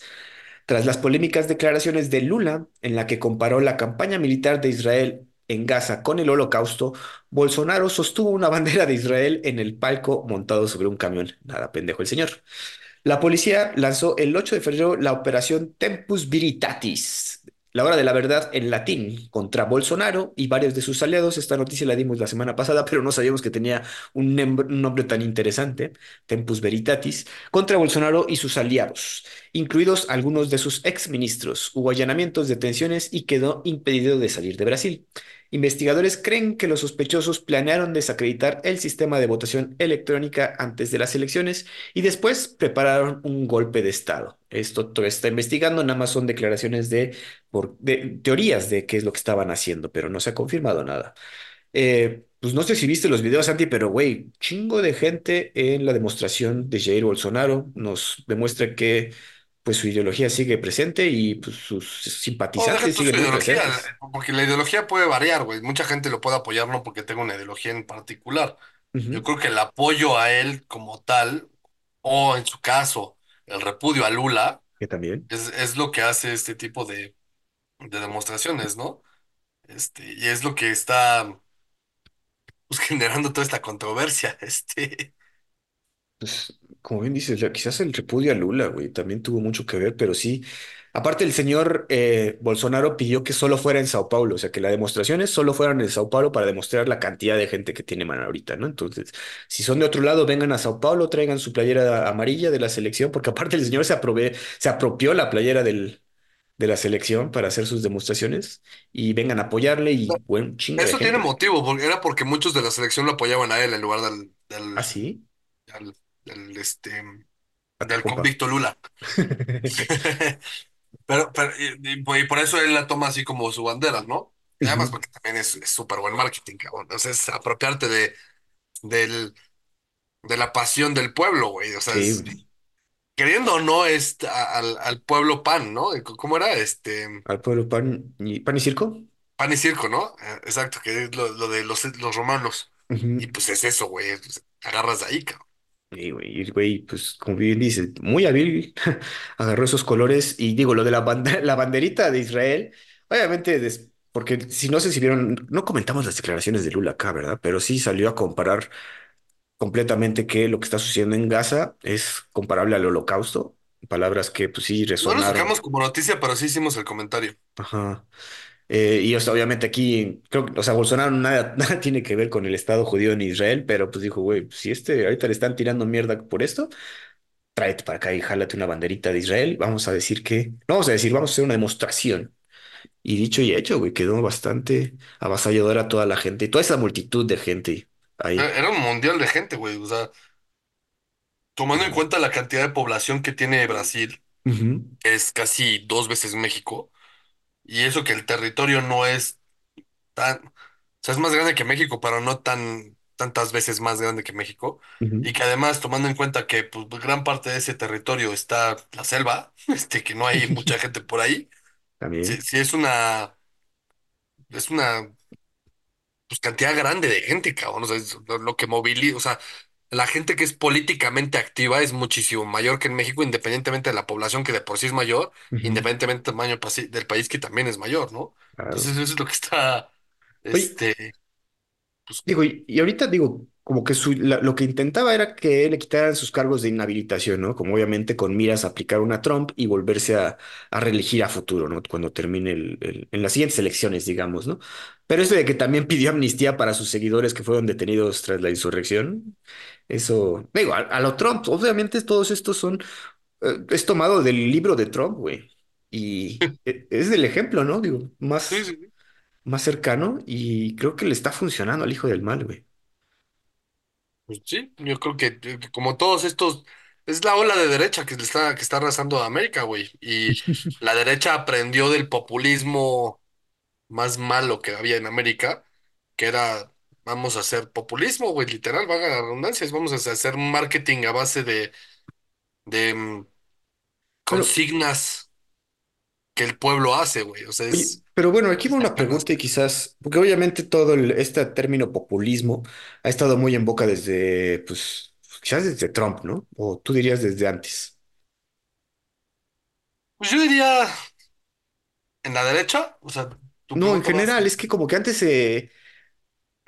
Tras las polémicas declaraciones de Lula, en la que comparó la campaña militar de Israel en Gaza con el Holocausto, Bolsonaro sostuvo una bandera de Israel en el palco montado sobre un camión. Nada pendejo el señor. La policía lanzó el 8 de febrero la operación Tempus Veritatis, la hora de la verdad en latín, contra Bolsonaro y varios de sus aliados. Esta noticia la dimos la semana pasada, pero no sabíamos que tenía un, nombre tan interesante, Tempus Veritatis, contra Bolsonaro y sus aliados, incluidos algunos de sus exministros. Hubo allanamientos, detenciones y quedó impedido de salir de Brasil. Investigadores creen que los sospechosos planearon desacreditar el sistema de votación electrónica antes de las elecciones y después prepararon un golpe de Estado. Esto todavía está investigando, nada más son declaraciones de, por, de teorías de qué es lo que estaban haciendo, pero no se ha confirmado nada. Eh, pues no sé si viste los videos, Santi, pero güey, chingo de gente en la demostración de Jair Bolsonaro nos demuestra que pues su ideología sigue presente y pues sus simpatizantes siguen muy ideología, presentes. porque la ideología puede variar, güey. Mucha gente lo puede apoyar no porque tenga una ideología en particular. Yo creo que el apoyo a él como tal, o en su caso, el repudio a Lula, Que también. es, es lo que hace este tipo de, de demostraciones, ¿no? Este, y es lo que está pues, generando toda esta controversia. Este, Pues, como bien dices, la- quizás el repudio a Lula, güey, también tuvo mucho que ver, pero sí. Aparte, el señor eh, Bolsonaro pidió que solo fuera en Sao Paulo, o sea, que las demostraciones solo fueran en Sao Paulo para demostrar la cantidad de gente que tiene man ahorita, ¿no? Entonces, si son de otro lado, vengan a Sao Paulo, traigan su playera amarilla de la selección, porque aparte el señor se se apropió la playera del, de la selección para hacer sus demostraciones y vengan a apoyarle y, bueno, chingo de eso tiene gente. motivo, porque era porque muchos de la selección lo apoyaban a él en lugar del, ¿Ah, del, sí? al- del, este, del convicto Lula. Pero, pero y, y por y por eso él la toma así como su bandera, ¿no? Y además porque también es súper buen marketing, cabrón. O sea, es apropiarte de, del, de la pasión del pueblo, güey. O sea, Sí, es, güey. queriendo o no, es a- al, al pueblo pan, ¿no? ¿Cómo era? Este, Al pueblo pan y, pan y circo. pan y circo, ¿no? Eh, Exacto, que es lo, lo de los, los romanos. Y pues es eso, güey. pues, agarras de ahí, cabrón. Y, güey, güey, pues como bien dice, muy hábil, agarró esos colores y digo, lo de la, banda- la banderita de Israel, obviamente, des- porque si no sé si vieron, no comentamos las declaraciones de Lula acá, ¿verdad? Pero sí salió a comparar completamente que lo que está sucediendo en Gaza es comparable al holocausto, palabras que pues sí No lo resonaron. sacamos como noticia, pero sí hicimos el comentario. Ajá. Eh, y o sea, obviamente aquí, creo que, o sea, Bolsonaro nada, nada tiene que ver con el Estado judío en Israel, pero pues dijo, güey, si este ahorita le están tirando mierda por esto. tráete para acá y jálate una banderita de Israel. Vamos a decir que, no vamos a decir, vamos a hacer una demostración. Y dicho y hecho, güey, quedó bastante avasalladora toda la gente, toda esa multitud de gente ahí. Era era un mundial de gente, güey. O sea, tomando en cuenta la cantidad de población que tiene Brasil, Ujú, es casi dos veces México, y eso que el territorio no es tan, o sea, es más grande que México, pero no tan tantas veces más grande que México, ujú, y que además, tomando en cuenta que pues, gran parte de ese territorio está la selva, este, que no hay mucha gente por ahí, sí, También. sí es una, es una pues, cantidad grande de gente, cabrón. O sea, es lo, lo que moviliza, o sea, la gente que es políticamente activa es muchísimo mayor que en México, independientemente de la población que de por sí es mayor, independientemente del tamaño pasi- del país que también es mayor, ¿no? claro. Entonces, eso es lo que está, Oye, este, pues, digo, y, y ahorita digo, como que su- la- lo que intentaba era que le quitaran sus cargos de inhabilitación, ¿no? Como obviamente con miras a aplicar una Trump y volverse a, a reelegir a futuro, ¿no? Cuando termine el, el- en las siguientes elecciones, digamos, ¿no? Pero eso de que también pidió amnistía para sus seguidores que fueron detenidos tras la insurrección, eso, digo, a, a lo Trump, obviamente todos estos son, eh, es tomado del libro de Trump, güey. Y e- es el ejemplo, ¿no? Digo, sí, más, sí, sí. más cercano y creo que le está funcionando al hijo del mal, güey. Pues sí, yo creo que, que como todos estos, es la ola de derecha que le está, que está arrasando a América, güey. Y la derecha aprendió del populismo más malo que había en América, que era, vamos a hacer populismo, güey, literal, vaga la redundancia, es vamos a hacer marketing a base de, de mm, consignas que el pueblo hace, güey, o sea, Oye, es, pero bueno, aquí va una pregunta y quizás, porque obviamente todo el- este término populismo ha estado muy en boca desde, pues, quizás desde Trump, ¿no? O tú dirías desde antes. Pues yo diría, en la derecha, o sea, No, en general, es que como que antes, eh,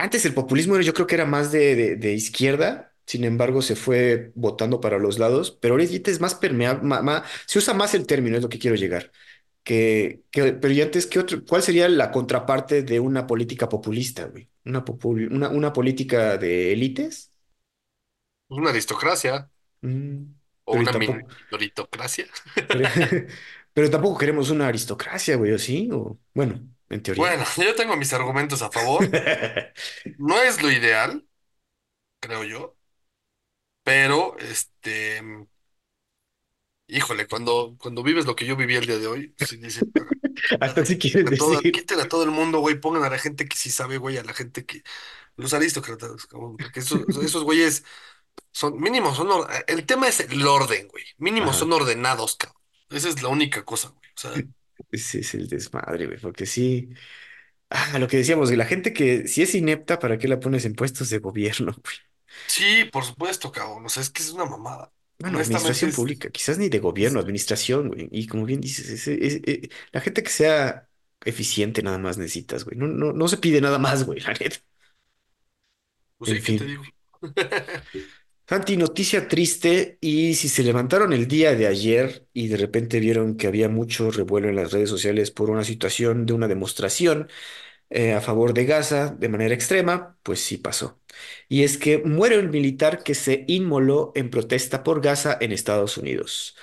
antes el populismo yo creo que era más de, de, de izquierda, sin embargo se fue votando para los lados, pero ahorita es más permeable, se usa más el término, es lo que quiero llegar. Que, que, pero y antes, ¿qué otro, cuál sería la contraparte de una política populista, güey? Una, popul- una, una política de élites. es una aristocracia Mm, o pero y una tampoco, minoritocracia. pero, pero tampoco queremos una aristocracia, güey, ¿o sí? O, bueno, en teoría. Bueno, yo tengo mis argumentos a favor, no es lo ideal, creo yo, pero, este... Híjole, cuando, cuando vives lo que yo viví el día de hoy, sí dices, Hasta si quieres a decir. quiten a todo el mundo, güey, pongan a la gente que sí sabe, güey, a la gente que, los aristócratas, cabrón, porque esos, esos güeyes son, mínimo, son, or- el tema es el orden, güey, mínimo Ajá, son ordenados, cabrón. Esa es la única cosa, güey, o sea, ese es el desmadre, güey, porque sí. Ah, lo que decíamos, la gente que si es inepta, ¿para qué la pones en puestos de gobierno, güey? sí, por supuesto, cabrón, o sea, es que es una mamada. Bueno, Honestamente administración es, pública, quizás ni de es- gobierno, administración, güey. Y como bien dices, ese- ese- eh, la gente que sea eficiente nada más necesitas, güey. No, no, no se pide nada más, güey, la neta. pues En sí, ¿qué te fin. digo? Santi, noticia triste. Y si se levantaron el día de ayer y de repente vieron que había mucho revuelo en las redes sociales por una situación de una demostración eh, a favor de Gaza de manera extrema, pues sí pasó. Y es que muere un militar que se inmoló en protesta por Gaza en Estados Unidos.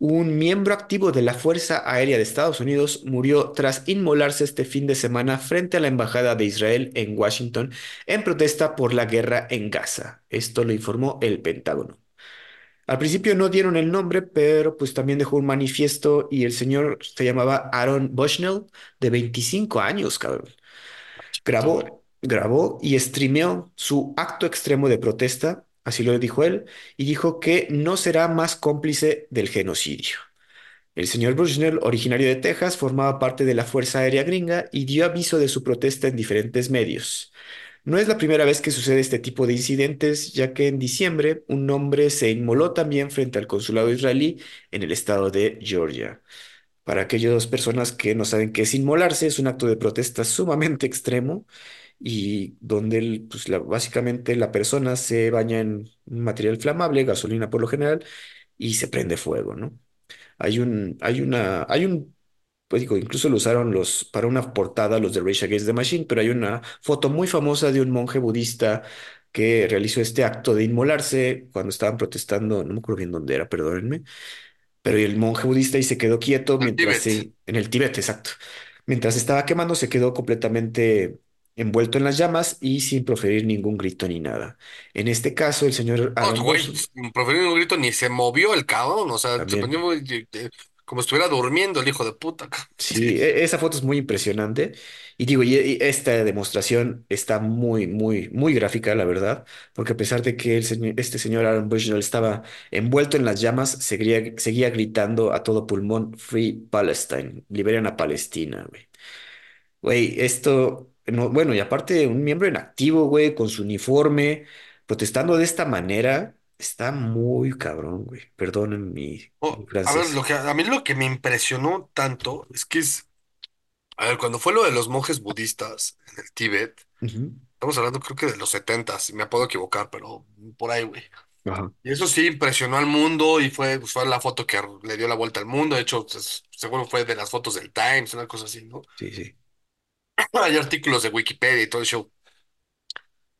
Un miembro activo de la Fuerza Aérea de Estados Unidos murió tras inmolarse este fin de semana frente a la Embajada de Israel en Washington en protesta por la guerra en Gaza. Esto lo informó el Pentágono. Al principio no dieron el nombre, pero pues también dejó un manifiesto y el señor se llamaba Aaron Bushnell, de 25 años, cabrón. Güey. Grabó, grabó y streameó su acto extremo de protesta, así lo dijo él, y dijo que no será más cómplice del genocidio. El señor Bushnell, originario de Texas, formaba parte de la Fuerza Aérea Gringa y dio aviso de su protesta en diferentes medios. No es la primera vez que sucede este tipo de incidentes, ya que en diciembre un hombre se inmoló también frente al consulado israelí en el estado de Georgia. Para aquellas personas que no saben qué es inmolarse, es un acto de protesta sumamente extremo y donde el- pues, la- básicamente la persona se baña en un material flamable, gasolina por lo general, y se prende fuego, ¿no? Hay un, hay una, hay un, pues digo, incluso lo usaron los, para una portada los de Rage Against the Machine, pero hay una foto muy famosa de un monje budista que realizó este acto de inmolarse cuando estaban protestando, no me acuerdo bien dónde era, perdónenme, pero el monje budista y se quedó quieto mientras Tíbet. se, en el Tíbet, exacto. Mientras estaba quemando, se quedó completamente envuelto en las llamas y sin proferir ningún grito ni nada. En este caso, el señor Aaron güey, sin proferir un grito, ni se movió el cabrón, o sea, se muy- eh, como si estuviera durmiendo el hijo de puta. Sí, e- esa foto es muy impresionante. Y digo, y y esta demostración está muy, muy, muy gráfica, la verdad, porque a pesar de que el señor- este señor Aaron Bushnell estaba envuelto en las llamas, seguía, seguía gritando a todo pulmón, Free Palestine, liberen a Palestina, güey. Güey, esto, no, bueno, y aparte un miembro en activo, güey, con su uniforme, protestando de esta manera, está muy cabrón, güey. Perdonen mi, mi Oh, a ver, lo que a mí lo que me impresionó tanto es que es, a ver, cuando fue lo de los monjes budistas en el Tíbet, Ujú. estamos hablando creo que de los setentas, me puedo equivocar, pero por ahí, güey. Ajá. Y eso sí impresionó al mundo y fue, pues, fue la foto que le dio la vuelta al mundo. De hecho, pues, seguro fue de las fotos del Times, una cosa así, ¿no? Sí, sí. Hay artículos de Wikipedia y todo el show.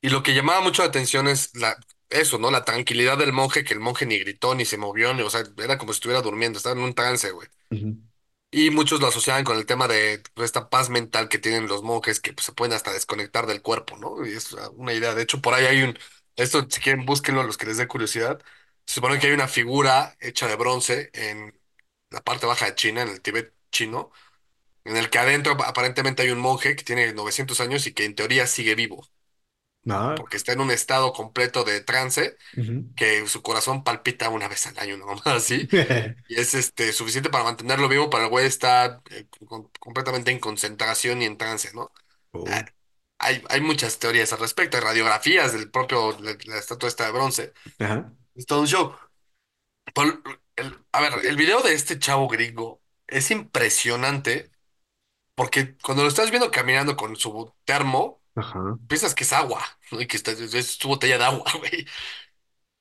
Y lo que llamaba mucho la atención es la, eso, ¿no? La tranquilidad del monje, que el monje ni gritó, ni se movió, ni, o sea, era como si estuviera durmiendo, estaba en un trance, güey. Y muchos lo asociaban con el tema de pues, esta paz mental que tienen los monjes, que pues, se pueden hasta desconectar del cuerpo, ¿no? Y es una idea. De hecho, por ahí hay un, esto si quieren, búsquenlo, los que les dé curiosidad. Se supone que hay una figura hecha de bronce en la parte baja de China, en el Tíbet chino, en el que adentro aparentemente hay un monje que tiene 900 años y que en teoría sigue vivo, Ah, porque está en un estado completo de trance, que su corazón palpita una vez al año, nomás así y es este, suficiente para mantenerlo vivo, para el güey está eh, con- completamente en concentración y en trance, ¿no? Ah, Oh, Hay, hay muchas teorías al respecto, hay radiografías del propio, la, la estatua esta de bronce. Ajá. Es todo un show. Por- el- a ver, el video de este chavo gringo es impresionante porque cuando lo estás viendo caminando con su termo, Ajá. piensas que es agua, ¿no? Y que está- es su botella de agua, güey.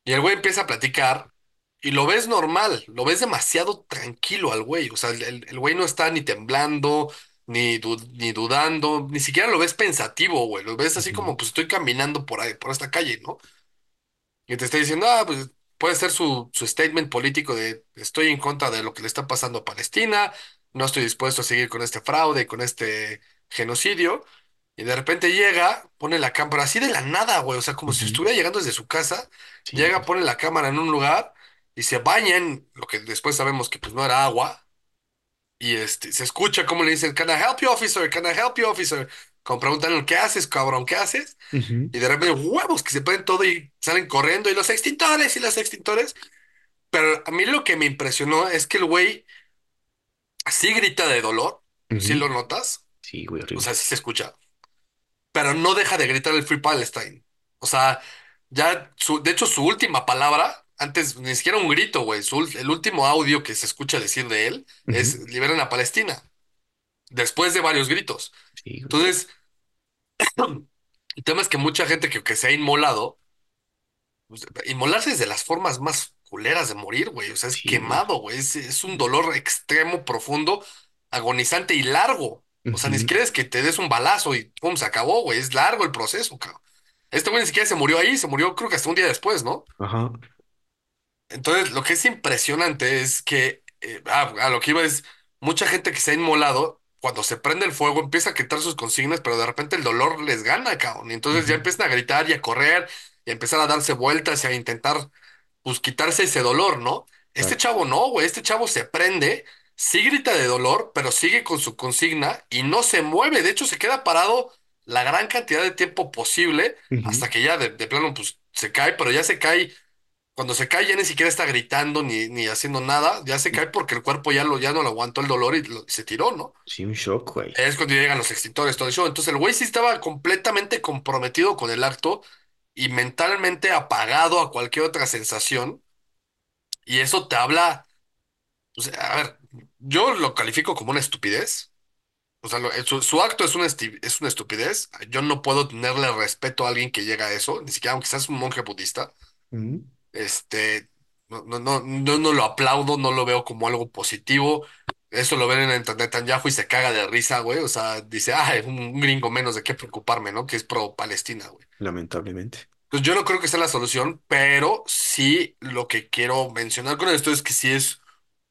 Y el güey empieza a platicar y lo ves normal, lo ves demasiado tranquilo al güey. O sea, el, el- el güey no está ni temblando, ni, du- ni dudando, ni siquiera lo ves pensativo, güey. Lo ves así Ujú. como, pues estoy caminando por ahí, por esta calle, ¿no? Y te está diciendo, ah, pues puede ser su, su statement político de estoy en contra de lo que le está pasando a Palestina, no estoy dispuesto a seguir con este fraude, con este genocidio. Y de repente llega, pone la cámara así de la nada, güey, o sea, como si Ujú. estuviera llegando desde su casa, Sí, llega, pone la cámara en un lugar y se baña en lo que después sabemos que pues no era agua. Y este, se escucha como le dicen, Can I help you, officer? Can I help you, officer? Como preguntan, ¿qué haces, cabrón? ¿Qué haces? Ujú. Y de repente, huevos, que se ponen todo y salen corriendo y los extintores y los extintores. Pero a mí lo que me impresionó es que el güey sí grita de dolor, sí Ujú. lo notas, Sí, güey, o sea, sí se escucha, pero no deja de gritar el Free Palestine. O sea, ya, su, de hecho, su última palabra, antes ni siquiera un grito, güey, su el último audio que se escucha decir de él es liberen a Palestina, después de varios gritos. Sí. Entonces, el tema es que mucha gente que, que se ha inmolado, pues, inmolarse es de las formas más culeras de morir, güey. O sea, es Sí, quemado, güey. Es, es un dolor extremo, profundo, agonizante y largo. O sea, ni siquiera es que te des un balazo y pum, se acabó, güey. Es largo el proceso, cabrón. Este güey ni siquiera se murió ahí, se murió creo que hasta un día después, ¿no? Ajá. Entonces, lo que es impresionante es que, eh, ah, a lo que iba es, mucha gente que se ha inmolado, cuando se prende el fuego, empieza a quitar sus consignas, pero de repente el dolor les gana, cabrón. Y entonces ya empiezan a gritar y a correr y a empezar a darse vueltas y a intentar pues quitarse ese dolor, ¿no? Este Claro. chavo no, güey, este chavo se prende, sí grita de dolor, pero sigue con su consigna y no se mueve, de hecho se queda parado la gran cantidad de tiempo posible hasta que ya de, de plano pues se cae, pero ya se cae, cuando se cae ya ni siquiera está gritando ni, ni haciendo nada, ya se cae porque el cuerpo ya, lo, ya no lo aguantó el dolor y lo- se tiró, ¿no? Sí, un shock, güey. Es cuando llegan los extintores, todo el show. Entonces el güey sí estaba completamente comprometido con el acto y mentalmente apagado a cualquier otra sensación. Y eso te habla, o sea, a ver, yo lo califico como una estupidez. O sea, lo- su, su acto es una, es una estupidez. Yo no puedo tenerle respeto a alguien que llega a eso, ni siquiera aunque seas un monje budista. Ujú. Este, no, no, no, no, no lo aplaudo, no lo veo como algo positivo. Eso lo ven en internet Netanyahu y se caga de risa, güey. O sea, dice, ah, es un, un gringo menos de qué preocuparme, ¿no? Que es pro Palestina, güey. Lamentablemente. Pues yo no creo que sea la solución, pero sí lo que quiero mencionar con esto es que sí es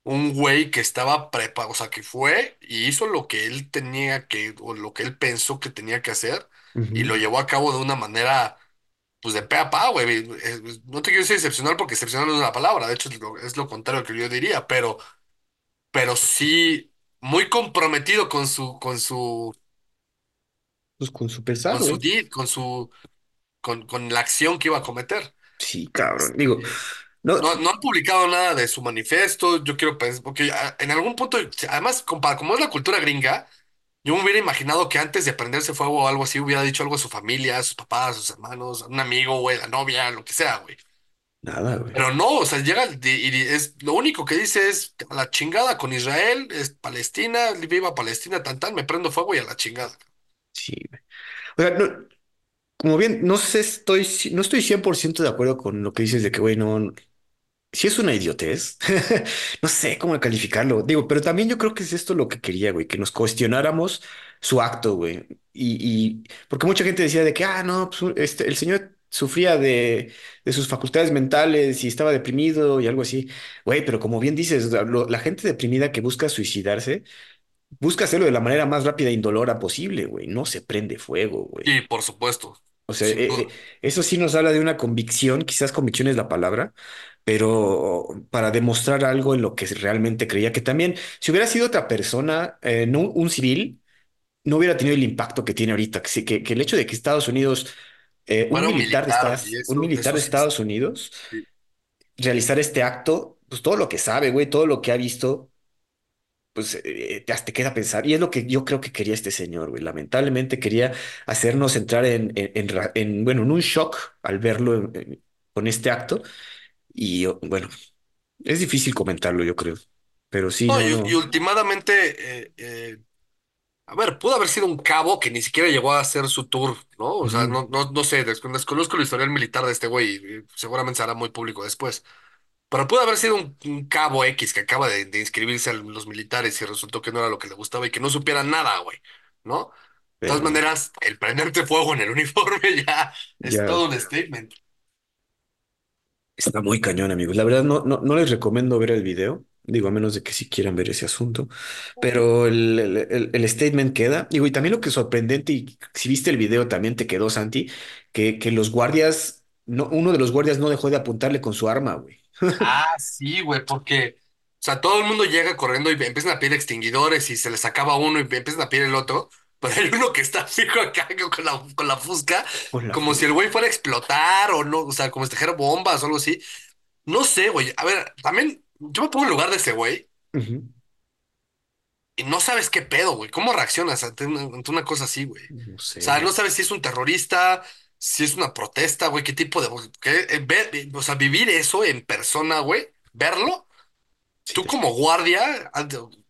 un güey que estaba preparado, o sea, que fue y hizo lo que él tenía que, o lo que él pensó que tenía que hacer y lo llevó a cabo de una manera pues de pe a pa, güey. Eh, No te quiero decir excepcional porque excepcional no es una palabra, de hecho es lo, es lo contrario que yo diría, pero, pero sí muy comprometido con su, con su, Pues con su pesar, con su deed, con su, con, con la acción que iba a cometer. Sí, cabrón. Digo, no, no, no han publicado nada de su manifiesto, yo quiero pensar, porque en algún punto, además, compa- como es la cultura gringa, yo me hubiera imaginado que antes de prenderse fuego o algo así, hubiera dicho algo a su familia, a sus papás, a sus hermanos, a un amigo, güey, a la novia, lo que sea, güey. Nada, güey. Pero no, o sea, llega el di- y di- es lo único que dice es a la chingada con Israel, es Palestina, viva Palestina, tan tan, me prendo fuego y a la chingada. Sí, güey. O sea, no, como bien, no sé, estoy, ci- no estoy 100% de acuerdo con lo que dices de que, güey, no, si es una idiotez, no sé cómo calificarlo. Digo, pero también yo creo que es esto lo que quería, güey, que nos cuestionáramos su acto, güey. Y, y porque mucha gente decía de que, ah, no, pues este, el señor sufría de, de sus facultades mentales y estaba deprimido y algo así. Güey, pero como bien dices, lo- la gente deprimida que busca suicidarse, busca hacerlo de la manera más rápida e indolora posible, güey. No se prende fuego, güey. Y por supuesto, O sea, eh, eh, eso sí nos habla de una convicción, quizás convicción es la palabra, pero para demostrar algo en lo que realmente creía, que también, si hubiera sido otra persona, eh, no un civil, no hubiera tenido el impacto que tiene ahorita. Que, sí- que, que el hecho de que Estados Unidos, eh, un militar de Estados, un militar de Estados Unidos, sí. realizar este acto, pues todo lo que sabe, güey, todo lo que ha visto pues eh, te, queda pensar. Y es lo que yo creo que quería este señor, güey. Lamentablemente quería hacernos entrar en, en, en ra- en, bueno, en un shock al verlo en- con este acto. Y yo, bueno, es difícil comentarlo, yo creo. Pero sí, No, no, y, y no. últimamente, eh, eh, a ver, pudo haber sido un cabo que ni siquiera llegó a hacer su tour, ¿no? O sea, Ujú. no, no, no sé, des- desconozco el historial militar de este güey, y seguramente será muy público después. Pero pudo haber sido un, un cabo X que acaba de, de inscribirse a los militares y resultó que no era lo que le gustaba y que no supiera nada, güey, ¿no? De todas maneras, el prenderte fuego en el uniforme ya es ya todo un statement. está muy cañón, amigos. La verdad, no, no, no les recomiendo ver el video. Digo, a menos de que si quieran ver ese asunto. Pero el, el, el- el statement queda. Digo, y también lo que es sorprendente, y si viste el video también te quedó, Santi, que, que los guardias, no, uno de los guardias no dejó de apuntarle con su arma, güey. Ah, sí, güey, porque, o sea, todo el mundo llega corriendo y empiezan a pedir extinguidores y se les acaba uno y empiezan a pedir el otro, pero hay uno que está fijo acá con la, con la fusca, Con la como si el güey fuera a explotar o no, o sea, como si trajera bombas o algo así. No sé, güey, a ver, también yo me pongo en lugar de ese güey y no sabes qué pedo, güey, ¿cómo reaccionas ante una, ante una cosa así, güey? O No sé, sea, no sabes si es un terrorista, si es una protesta, güey, qué tipo de... qué- eh, ver- o sea, vivir eso en persona, güey, verlo. Sí, tú como guardia,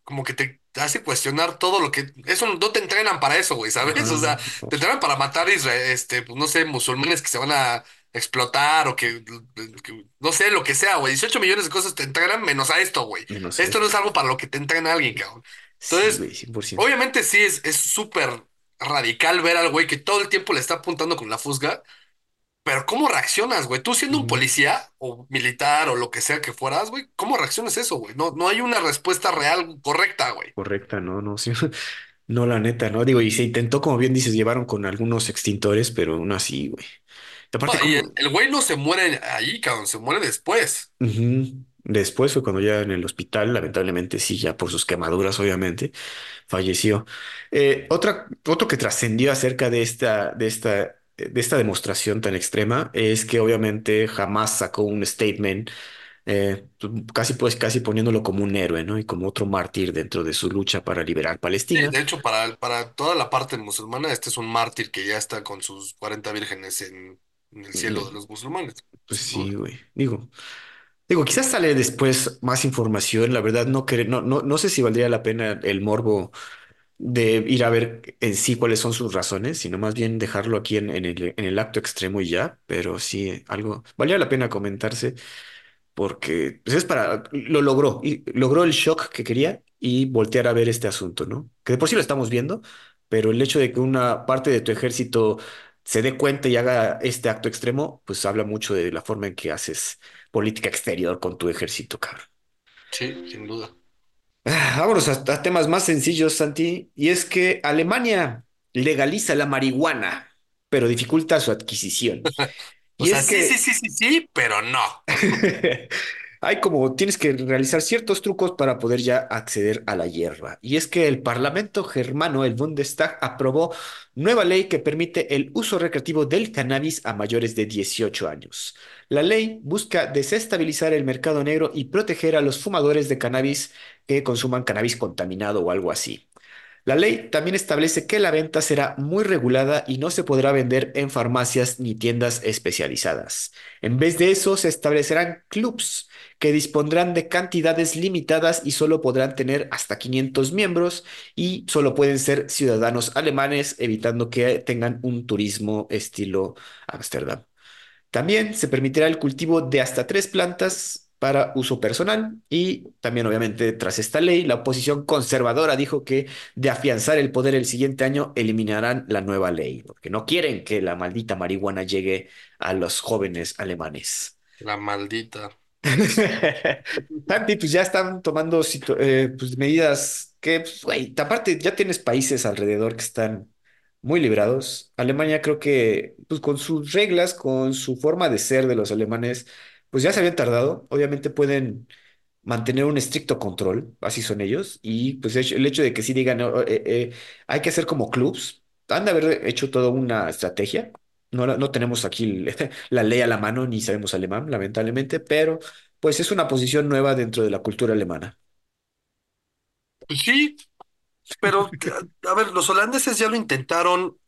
como que te, hace cuestionar todo lo que... Eso no te entrenan para eso, güey, ¿sabes? O sea, te entrenan para matar, isra- este, pues, no sé, musulmanes que se van a explotar o que, que- no sé, lo que sea, güey. 18 millones de cosas te entrenan menos a esto, güey. Menos Esto no es algo para lo que te entrena alguien, cabrón. Entonces, güey, 100%. obviamente sí es es súper radical ver al güey que todo el tiempo le está apuntando con la fusga. Pero ¿cómo reaccionas, güey? Tú siendo un policía o militar o lo que sea que fueras, güey, ¿cómo reaccionas eso, güey? No, no hay una respuesta real correcta, güey. Correcta, no, no, sí. No, la neta, no. Digo, y se intentó, como bien dices, llevaron con algunos extintores, pero aún así, güey. Aparte, No, y el como... el güey no se muere ahí, cabrón, se muere después. ujú. Después fue cuando ya en el hospital, lamentablemente, sí, ya por sus quemaduras, obviamente, falleció. Eh, otra, otro que trascendió acerca de esta, de esta, de esta demostración tan extrema es que obviamente jamás sacó un statement, eh, casi pues casi poniéndolo como un héroe, ¿no? Y como otro mártir dentro de su lucha para liberar Sí, Palestina. de hecho, para, para toda la parte musulmana, este es un mártir que ya está con sus 40 vírgenes en, en el cielo de los musulmanes, Pues sin sí, güey. Digo. Digo, quizás sale después más información, la verdad no, cre- no, no, no sé si valdría la pena el morbo de ir a ver en sí cuáles son sus razones, sino más bien dejarlo aquí en, en el, en el acto extremo y ya, pero sí, algo valía la pena comentarse porque pues, es para, lo logró, y logró el shock que quería y voltear a ver este asunto, ¿no? Que de por sí lo estamos viendo, pero el hecho de que una parte de tu ejército se dé cuenta y haga este acto extremo, pues habla mucho de la forma en que haces política exterior con tu ejército, cabrón. Sí, sin duda. Ah, Vámonos a, a temas más sencillos, Santi, y es que Alemania legaliza la marihuana, pero dificulta su adquisición. O Y sea, es sí, sí, sí, sí, sí, pero no. Hay como, tienes que realizar ciertos trucos para poder ya acceder a la hierba. Y es que el Parlamento germano, el Bundestag, aprobó nueva ley que permite el uso recreativo del cannabis a mayores de 18 años. La ley busca desestabilizar el mercado negro y proteger a los fumadores de cannabis que consuman cannabis contaminado o algo así. La ley también establece que la venta será muy regulada y no se podrá vender en farmacias ni tiendas especializadas. En vez de eso, se establecerán clubs que dispondrán de cantidades limitadas y solo podrán tener hasta 500 miembros y solo pueden ser ciudadanos alemanes, evitando que tengan un turismo estilo Ámsterdam. También se permitirá el cultivo de hasta tres plantas para uso personal y también obviamente tras esta ley la oposición conservadora dijo que de afianzar el poder el siguiente año eliminarán la nueva ley porque no quieren que la maldita marihuana llegue a los jóvenes alemanes. La maldita. Santi, pues ya están tomando eh, pues, medidas que, pues, güey, aparte ya tienes países alrededor que están muy librados. Alemania creo que, pues con sus reglas, con su forma de ser de los alemanes, pues ya se habían tardado. Obviamente pueden mantener un estricto control, así son ellos, y pues el hecho de que sí digan, "Oh, eh, eh, hay que hacer como clubs, han de haber hecho toda una estrategia. No, no tenemos aquí la ley a la mano, ni sabemos alemán, lamentablemente, pero pues es una posición nueva dentro de la cultura alemana. Pues sí, pero a ver, los holandeses ya lo intentaron.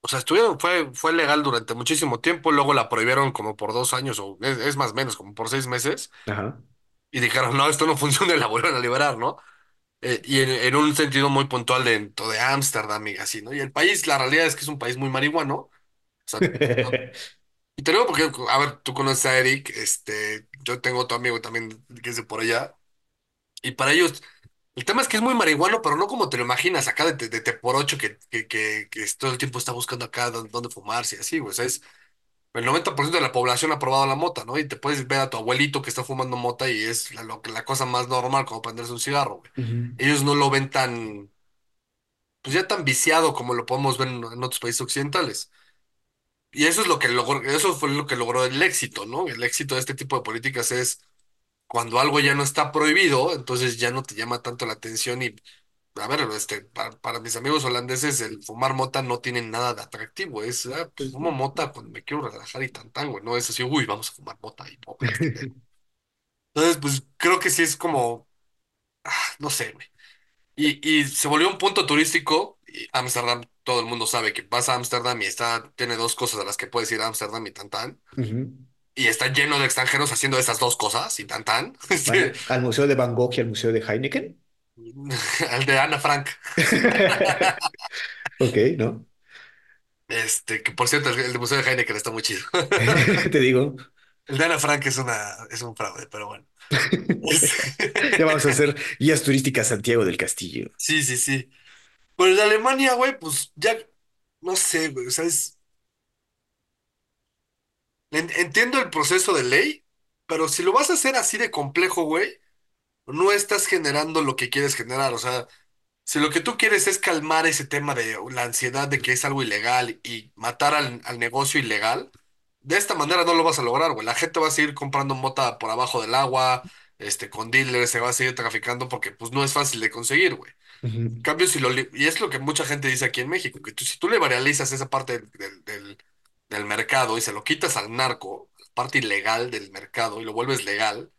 O sea, estuvieron, fue, fue legal durante muchísimo tiempo, luego la prohibieron como por dos años, o es, es más o menos, como por seis meses, Ajá. y dijeron, no, esto no funciona y la volvieron a liberar, ¿no? Eh, y en, en un sentido muy puntual dentro de Ámsterdam y así, ¿no? Y el país, la realidad es que es un país muy marihuano. O sea, no- y te digo porque, a ver, tú conoces a Eric, este, yo tengo otro amigo también que es de por allá, y para ellos, el tema es que es muy marihuano, pero no como te lo imaginas, acá de, de, de por ocho que, que, que, que todo el tiempo está buscando acá dónde, dónde fumarse y así, güey. O sea, es el 90% de la población ha probado la mota, ¿no? Y te puedes ver a tu abuelito que está fumando mota y es la, lo que- la cosa más normal como prenderse un cigarro, güey. Ujú. Ellos no lo ven tan, pues ya tan viciado como lo podemos ver en, en otros países occidentales. Y eso es lo que logró, eso fue lo que logró el éxito, ¿no? El éxito de este tipo de políticas es cuando algo ya no está prohibido, entonces ya no te llama tanto la atención y, a ver, este, para, para mis amigos holandeses, el fumar mota no tiene nada de atractivo, es, ah, pues, fumo mota cuando me quiero relajar y tan tan, güey, no es así, uy, vamos a fumar mota y no, este. Entonces, pues creo que sí es como, ah, no sé, güey. Y, y se volvió un punto turístico. Y Ámsterdam, todo el mundo sabe que vas a Ámsterdam y está, tiene dos cosas a las que puedes ir a Ámsterdam y tan tan. ujú. Y está lleno de extranjeros haciendo esas dos cosas y tan tan. Al Museo de Van Gogh y al Museo de Heineken. Al de Ana Frank. Ok, ¿no? Este, que por cierto, el, el de Museo de Heineken está muy chido. Te digo. El de Ana Frank es una, es un fraude, pero bueno. Ya vamos a hacer guías turísticas Santiago del Castillo. Sí, sí, sí. Pero el de Alemania, güey, pues ya, no sé, güey, o sea, es, entiendo el proceso de ley, pero si lo vas a hacer así de complejo, güey, no estás generando lo que quieres generar. O sea, si lo que tú quieres es calmar ese tema de la ansiedad de que es algo ilegal y matar al, al negocio ilegal, de esta manera no lo vas a lograr, güey. La gente va a seguir comprando mota por abajo del agua, este, con dealers, se va a seguir traficando porque pues no es fácil de conseguir, güey. Ujú, En cambio, si lo, li- y es lo que mucha gente dice aquí en México, que tú- si tú liberalizas esa parte del, del, del- del mercado y se lo quitas al narco, la parte ilegal del mercado y lo vuelves legal,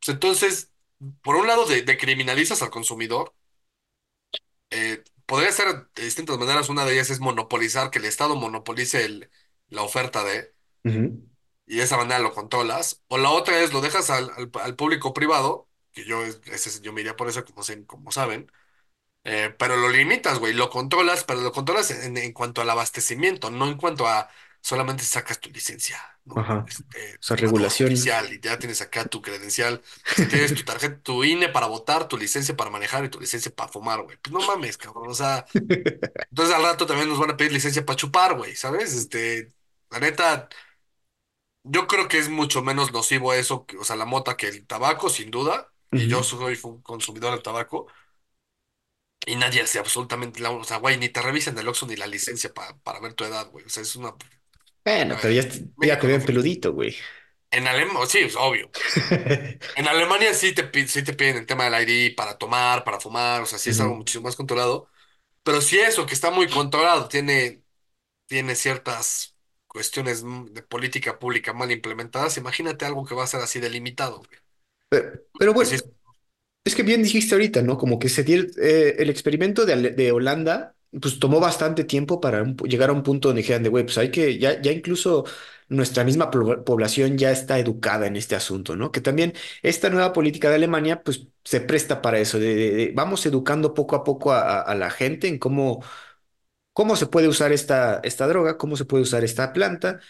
pues entonces, por un lado, de, decriminalizas al consumidor, eh, podría ser de distintas maneras, una de ellas es monopolizar, que el Estado monopolice el- la oferta de, y de esa manera lo controlas, o la otra es lo dejas al, al, al público privado, que yo, ese, yo me iría por eso, como, como saben Eh, pero lo limitas, güey, lo controlas, pero lo controlas en, en cuanto al abastecimiento, no en cuanto a solamente sacas tu licencia, ¿no? Ajá. Este, O sea, regulación. oficial y ya tienes acá tu credencial, sea, tienes tu tarjeta, tu INE para votar, tu licencia para manejar y tu licencia para fumar, güey. Pues no mames, cabrón, o sea, entonces al rato también nos van a pedir licencia para chupar, güey, ¿sabes? Este, la neta, yo creo que es mucho menos nocivo eso, que- o sea, la mota que el tabaco, sin duda, y yo Ujú. soy un consumidor de tabaco. Y nadie hace absolutamente la, o sea, güey, ni te revisan el Oxxo ni la licencia pa- para ver tu edad, güey. O sea, es una. Bueno, pero ya, est- ya te ven peludito, güey. En Alemania, sí, es obvio. En Alemania sí te, pi- sí te piden el tema del ID para tomar, para fumar, o sea, sí es algo Ujú. muchísimo más controlado. Pero si eso, que está muy controlado, tiene, tiene ciertas cuestiones mm, de política pública mal implementadas, imagínate algo que va a ser así delimitado, güey. Pero, bueno, sí Es que bien dijiste ahorita, ¿no? Como que se dio, eh, el experimento de, Holanda, pues tomó bastante tiempo para llegar a un punto donde dijeran de, güey, pues hay que, ya, ya incluso nuestra misma pobl- población ya está educada en este asunto, ¿no? Que también esta nueva política de Alemania, pues se presta para eso, vamos educando poco a poco a, a- a la gente en cómo, cómo se puede usar esta, esta droga, cómo se puede usar esta planta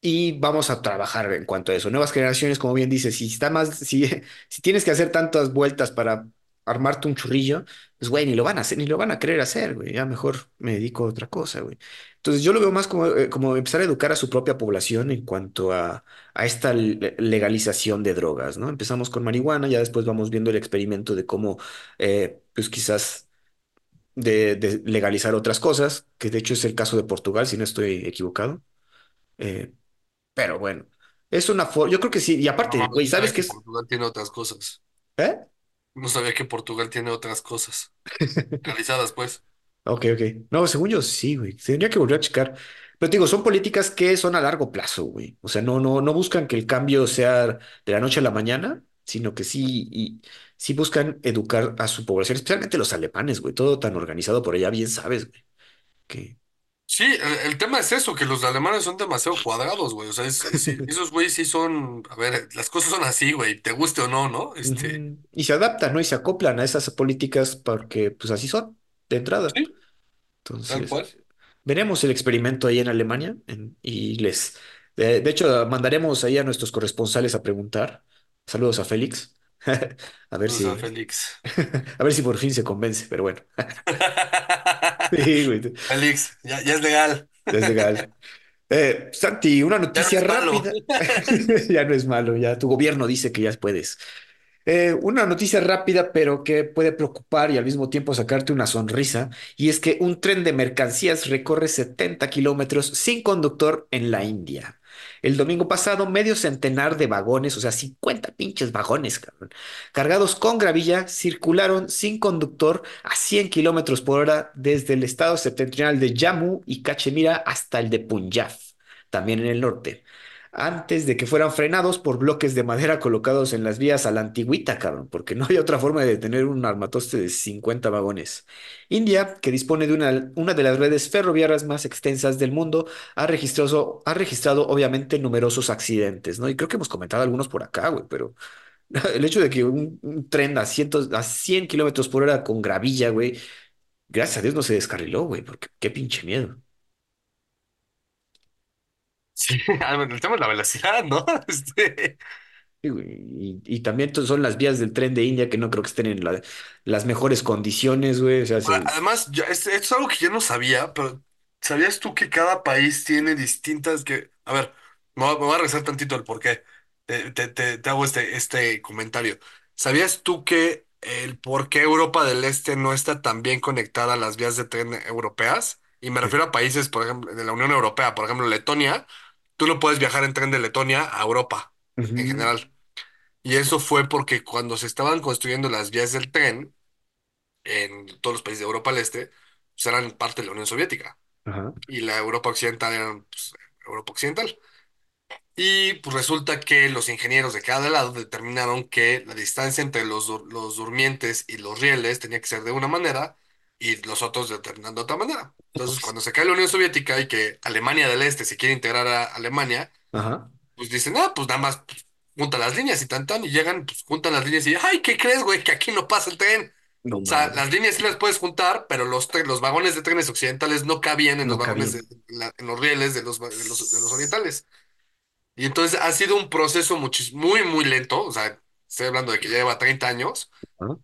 y vamos a trabajar en cuanto a eso. Nuevas generaciones, como bien dices, si está más, si, si tienes que hacer tantas vueltas para armarte un churrillo, pues güey, ni lo van a hacer, ni lo van a querer hacer, güey. Ya mejor me dedico a otra cosa, güey. Entonces yo lo veo más como, eh, como empezar a educar a su propia población en cuanto a, a esta le- legalización de drogas, ¿no? Empezamos con marihuana, ya después vamos viendo el experimento de cómo, eh, pues quizás de, de legalizar otras cosas, que de hecho es el caso de Portugal, si no estoy equivocado. Eh, pero bueno, es una forma, yo creo que sí, y aparte, güey, no ¿sabes qué que es? Portugal tiene otras cosas. ¿Eh? No sabía que Portugal tiene otras cosas realizadas, pues. Ok, ok. No, según yo sí, güey. Tendría que volver a checar. Pero te digo, son políticas que son a largo plazo, güey. O sea, no, no, no buscan que el cambio sea de la noche a la mañana, sino que sí, y, sí buscan educar a su población, especialmente los alemanes, güey. Todo tan organizado por allá, bien sabes, güey. Que... Sí, el, el tema es eso, que los alemanes son demasiado cuadrados, güey. O sea, es, es- esos güeyes sí son, a ver, las cosas son así, güey, te guste o no, ¿no? Este, Ujú. Y se adaptan, ¿no? Y se acoplan a esas políticas porque, pues así son, de entrada. sí, tal Entonces, cual. veremos el experimento ahí en Alemania en- y les, de, de hecho, mandaremos ahí a nuestros corresponsales a preguntar. Saludos a Félix. A ver O sea, si, Félix. a ver si por fin se convence, pero bueno. Sí, güey, Félix, ya, ya es legal. es legal. Eh, Santi, una Ya no noticia es malo. rápida. Ya no es malo, ya tu gobierno dice que ya puedes. Eh, una noticia rápida, pero que puede preocupar y al mismo tiempo sacarte una sonrisa, y es que un tren de mercancías recorre 70 kilómetros sin conductor en la India. El domingo pasado, medio centenar de vagones, o sea, 50 pinches vagones, cargados con gravilla, circularon sin conductor a 100 kilómetros por hora desde el estado septentrional de Jammu y Cachemira hasta el de Punjab, también en el norte antes de que fueran frenados por bloques de madera colocados en las vías a la antigüita, cabrón, porque no hay otra forma de tener un armatoste de 50 vagones. India, que dispone de una, de las redes ferroviarias más extensas del mundo, ha registrado, obviamente numerosos accidentes, ¿no? Y creo que hemos comentado algunos por acá, güey, pero el hecho de que un, un tren a, cientos, a 100 kilómetros por hora con gravilla, güey, gracias a Dios no se descarriló, güey, porque qué pinche miedo. Sí, el tema es la velocidad, ¿no? Este, Y, y también son las vías del tren de India que no creo que estén en la- las mejores condiciones, güey. O sea, Ahora, se- Además, ya, es, es algo que yo no sabía, pero ¿sabías tú que cada país tiene distintas que... A ver, me voy, a me voy a regresar tantito al por qué. Te, te- te- te hago este, este comentario. ¿Sabías tú que el por qué Europa del Este no está tan bien conectada a las vías de tren europeas? Y me sí, refiero a países, por ejemplo, de la Unión Europea, por ejemplo, Letonia. Tú no puedes viajar en tren de Letonia a Europa en general. Y eso fue porque cuando se estaban construyendo las vías del tren en todos los países de Europa del Este, pues eran parte de la Unión Soviética. Y la Europa Occidental era pues, Europa Occidental. Y pues resulta que los ingenieros de cada lado determinaron que la distancia entre los, los durmientes y los rieles tenía que ser de una manera y los otros determinan de otra manera. Entonces, cuando se cae la Unión Soviética y que Alemania del Este se quiere integrar a Alemania, Ajá. pues dicen, ah, pues nada más pues, junta las líneas y tan tan, y llegan, pues juntan las líneas y, ay, ¿qué crees, güey? Que aquí no pasa el tren. No O sea, mames. las líneas sí las puedes juntar, pero los, los vagones de trenes occidentales no cabían en los No vagones de, cabían. la- en los rieles de los, de los, de los orientales. Y entonces ha sido un proceso muchis- muy, muy lento. O sea, estoy hablando de que ya lleva 30 años.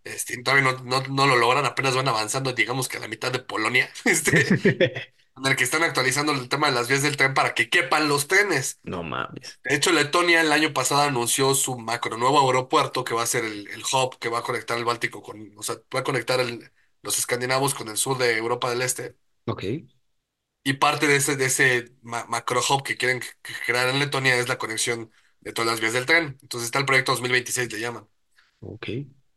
Este, todavía no, no, no lo logran, apenas van avanzando, digamos que a la mitad de Polonia, este, en el que están actualizando el tema de las vías del tren para que quepan los trenes. No mames. De hecho, Letonia el año pasado anunció su macro nuevo aeropuerto que va a ser el, el hub que va a conectar el Báltico con, o sea, va a conectar el- los escandinavos con el sur de Europa del Este. Ok. Y parte de ese, de ese ma- macro hub que quieren crear en Letonia es la conexión de todas las vías del tren. Entonces está el proyecto 2026, le llaman. Ok.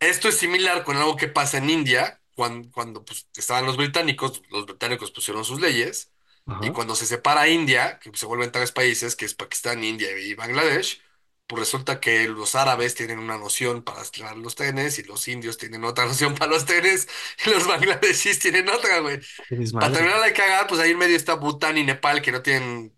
Esto es similar con algo que pasa en India, cuando, cuando pues, estaban los británicos, los británicos pusieron sus leyes, y Ajá. cuando se separa India, que se vuelven tres países, que es Pakistán, India y Bangladesh, pues resulta que los árabes tienen una noción para los trenes, y los indios tienen otra noción para los trenes, y los bangladeshis tienen otra, güey. Para terminar de cagar, pues ahí en medio está Bután y Nepal, que no tienen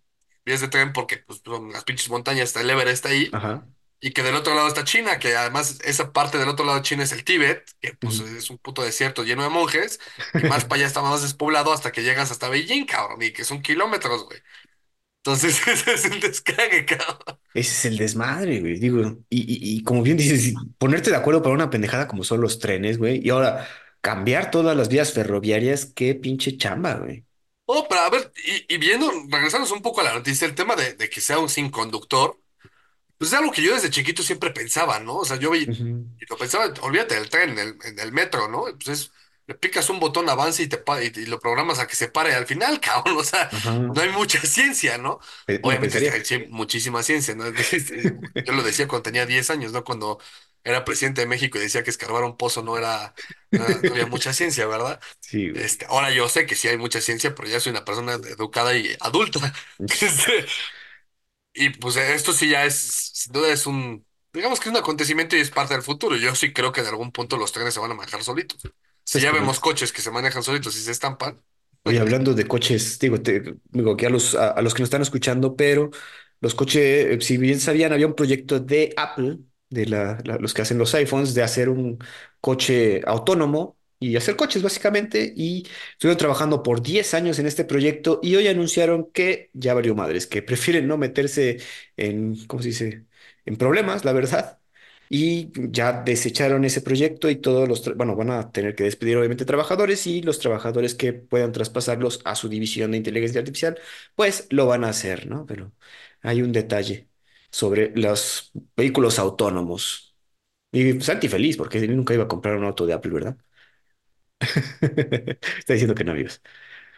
vías de tren porque pues, son las pinches montañas, está el Everest ahí. Ajá. Y que del otro lado está China, que además esa parte del otro lado de China es el Tíbet, que pues es un puto desierto lleno de monjes, y más para allá está más despoblado hasta que llegas hasta Beijing, cabrón, y que son kilómetros, güey. Entonces ese es el descague, cabrón. Ese es el desmadre, güey. Digo, y, y, y como bien dices, ponerte de acuerdo para una pendejada como son los trenes, güey. Y ahora, cambiar todas las vías ferroviarias, qué pinche chamba, güey. Oh, pero a ver, y, y viendo, regresamos un poco a la noticia, el tema de, de que sea un sin conductor. Pues es algo que yo desde chiquito siempre pensaba, ¿no? O sea, yo vi- Ujú. y lo pensaba, olvídate del tren, del, del metro, ¿no? Pues es, le picas un botón, avanza y, te, pa- y, y lo programas a que se pare al final, cabrón. O sea, Ajá. no hay mucha ciencia, ¿no? Pe- Uno Obviamente sí pensaría. hay muchísima ciencia, ¿no? Este, Yo lo decía cuando tenía 10 años, ¿no? Cuando era presidente de México y decía que escarbar un pozo no era, no, había mucha ciencia, ¿verdad? Sí, güey. Este, ahora yo sé que sí hay mucha ciencia, pero ya soy una persona educada y adulta. Este, y pues esto sí ya es, sin duda es un, digamos que es un acontecimiento y es parte del futuro. Yo sí creo que en algún punto los trenes se van a manejar solitos. Si Es ya vemos coches que se manejan solitos y se estampan, Oye, hablando de coches, digo, te- digo que a los, a, a los que nos están escuchando, pero los coches, eh, si bien sabían, había un proyecto de Apple, de los que hacen los iPhones, de hacer un coche autónomo y hacer coches básicamente, y estuvieron trabajando por 10 años en este proyecto y hoy anunciaron que ya valió madres, que prefieren no meterse en, ¿cómo se dice?, en problemas, la verdad. Y ya desecharon ese proyecto y todos los, bueno, van a tener que despedir obviamente trabajadores y los trabajadores que puedan traspasarlos a su división de inteligencia artificial, pues lo van a hacer, ¿no? Pero hay un detalle sobre los vehículos autónomos. Y Santi feliz porque él nunca iba a comprar un auto de Apple, ¿verdad? Está diciendo que no, amigos.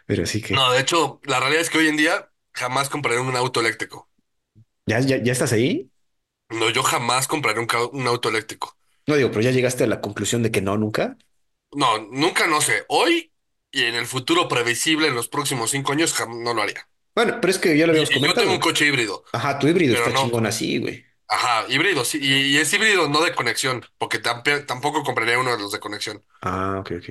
Pero sí que... no, de hecho, la realidad es que hoy en día jamás compraré un auto eléctrico. ¿Ya, ya, ya estás ahí? No, yo jamás compraré un, ca- un auto eléctrico. No digo, pero ya llegaste a la conclusión de que no, nunca. No, nunca, no sé. Hoy y en el futuro previsible, en los próximos cinco años, jam- no lo haría. Bueno, pero es que ya lo habíamos Y, yo tengo un coche híbrido, Ajá, tu híbrido pero está no. chingón así, güey. Ajá, híbrido, sí. Y, y es híbrido, no de conexión, porque tampoco compraría uno de los de conexión. Ah, ok, ok.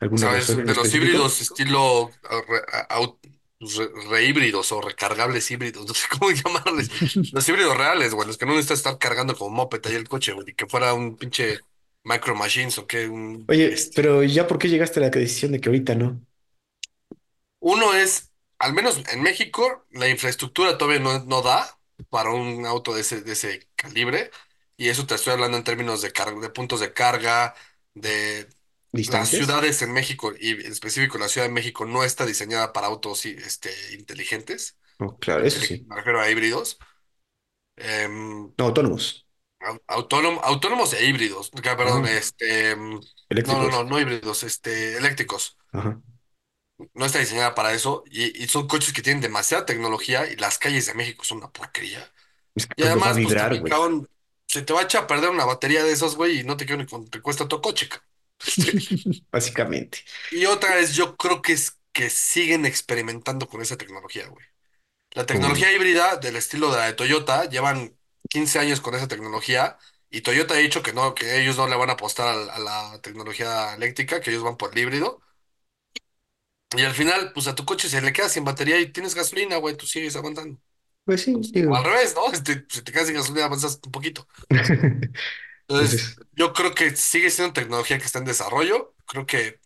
¿Alguna ¿Sabes? razón en De los específico? híbridos estilo ah, re, ah, au- re- rehíbridos o recargables híbridos, no sé cómo llamarles. Los híbridos reales, güey, los que no necesitas estar cargando como moped ahí el coche, güey, y que fuera un pinche Micro Machines o qué, un, Oye, este. pero ¿ya por qué llegaste a la decisión de que ahorita no? Uno es, al menos en México, la infraestructura todavía no, no da para un auto de ese, de ese calibre, y eso te estoy hablando en términos de, car- de puntos de carga, de las ciudades en México, y en específico la Ciudad de México, no está diseñada para autos y, este, inteligentes. Oh, claro, eso sí. me refiero a híbridos. Em, No, autónomos. au- autónom- autónomos e híbridos. Perdón, Ajá. este. em, no, no, Eléctricos. no, no híbridos, este, eléctricos. Ajá. No está diseñada para eso y, y son coches que tienen demasiada tecnología y las calles de México son una porquería. Es que Y además, pues vibrar, cabrón, se te va a echar a perder una batería de esos, güey, y no te quiero ni con, te cuesta tu coche, Básicamente. y otra vez, yo creo que es que siguen experimentando con esa tecnología, güey. La tecnología híbrida del estilo de la de Toyota, llevan 15 años con esa tecnología y Toyota ha dicho que no, que ellos no le van a apostar a, a la tecnología eléctrica, que ellos van por el híbrido. Y al final, pues a tu coche se le queda sin batería y tienes gasolina, güey, tú sigues aguantando. pues sí, Pues, o al digo. revés, ¿no? Este, si te quedas sin gasolina, avanzas un poquito. Entonces, Entonces, yo creo que sigue siendo tecnología que está en desarrollo. Creo que,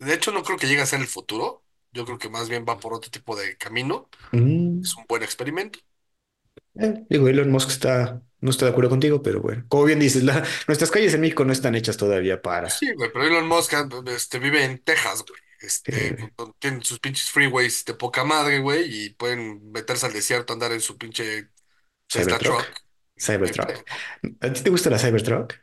de hecho, no creo que llegue a ser el futuro. Yo creo que más bien va por otro tipo de camino. mm, Es un buen experimento. eh, digo, Elon Musk está, no está de acuerdo contigo, pero bueno, como bien dices, la- nuestras calles en México no están hechas todavía para Sí, güey, pero Elon Musk ah, este, vive en Texas, güey. Este, tienen sus pinches freeways de poca madre, güey, y pueden meterse al desierto, andar en su pinche Tesla Cybertruck. truck. Cybertruck. ¿A ti te gusta la Cybertruck?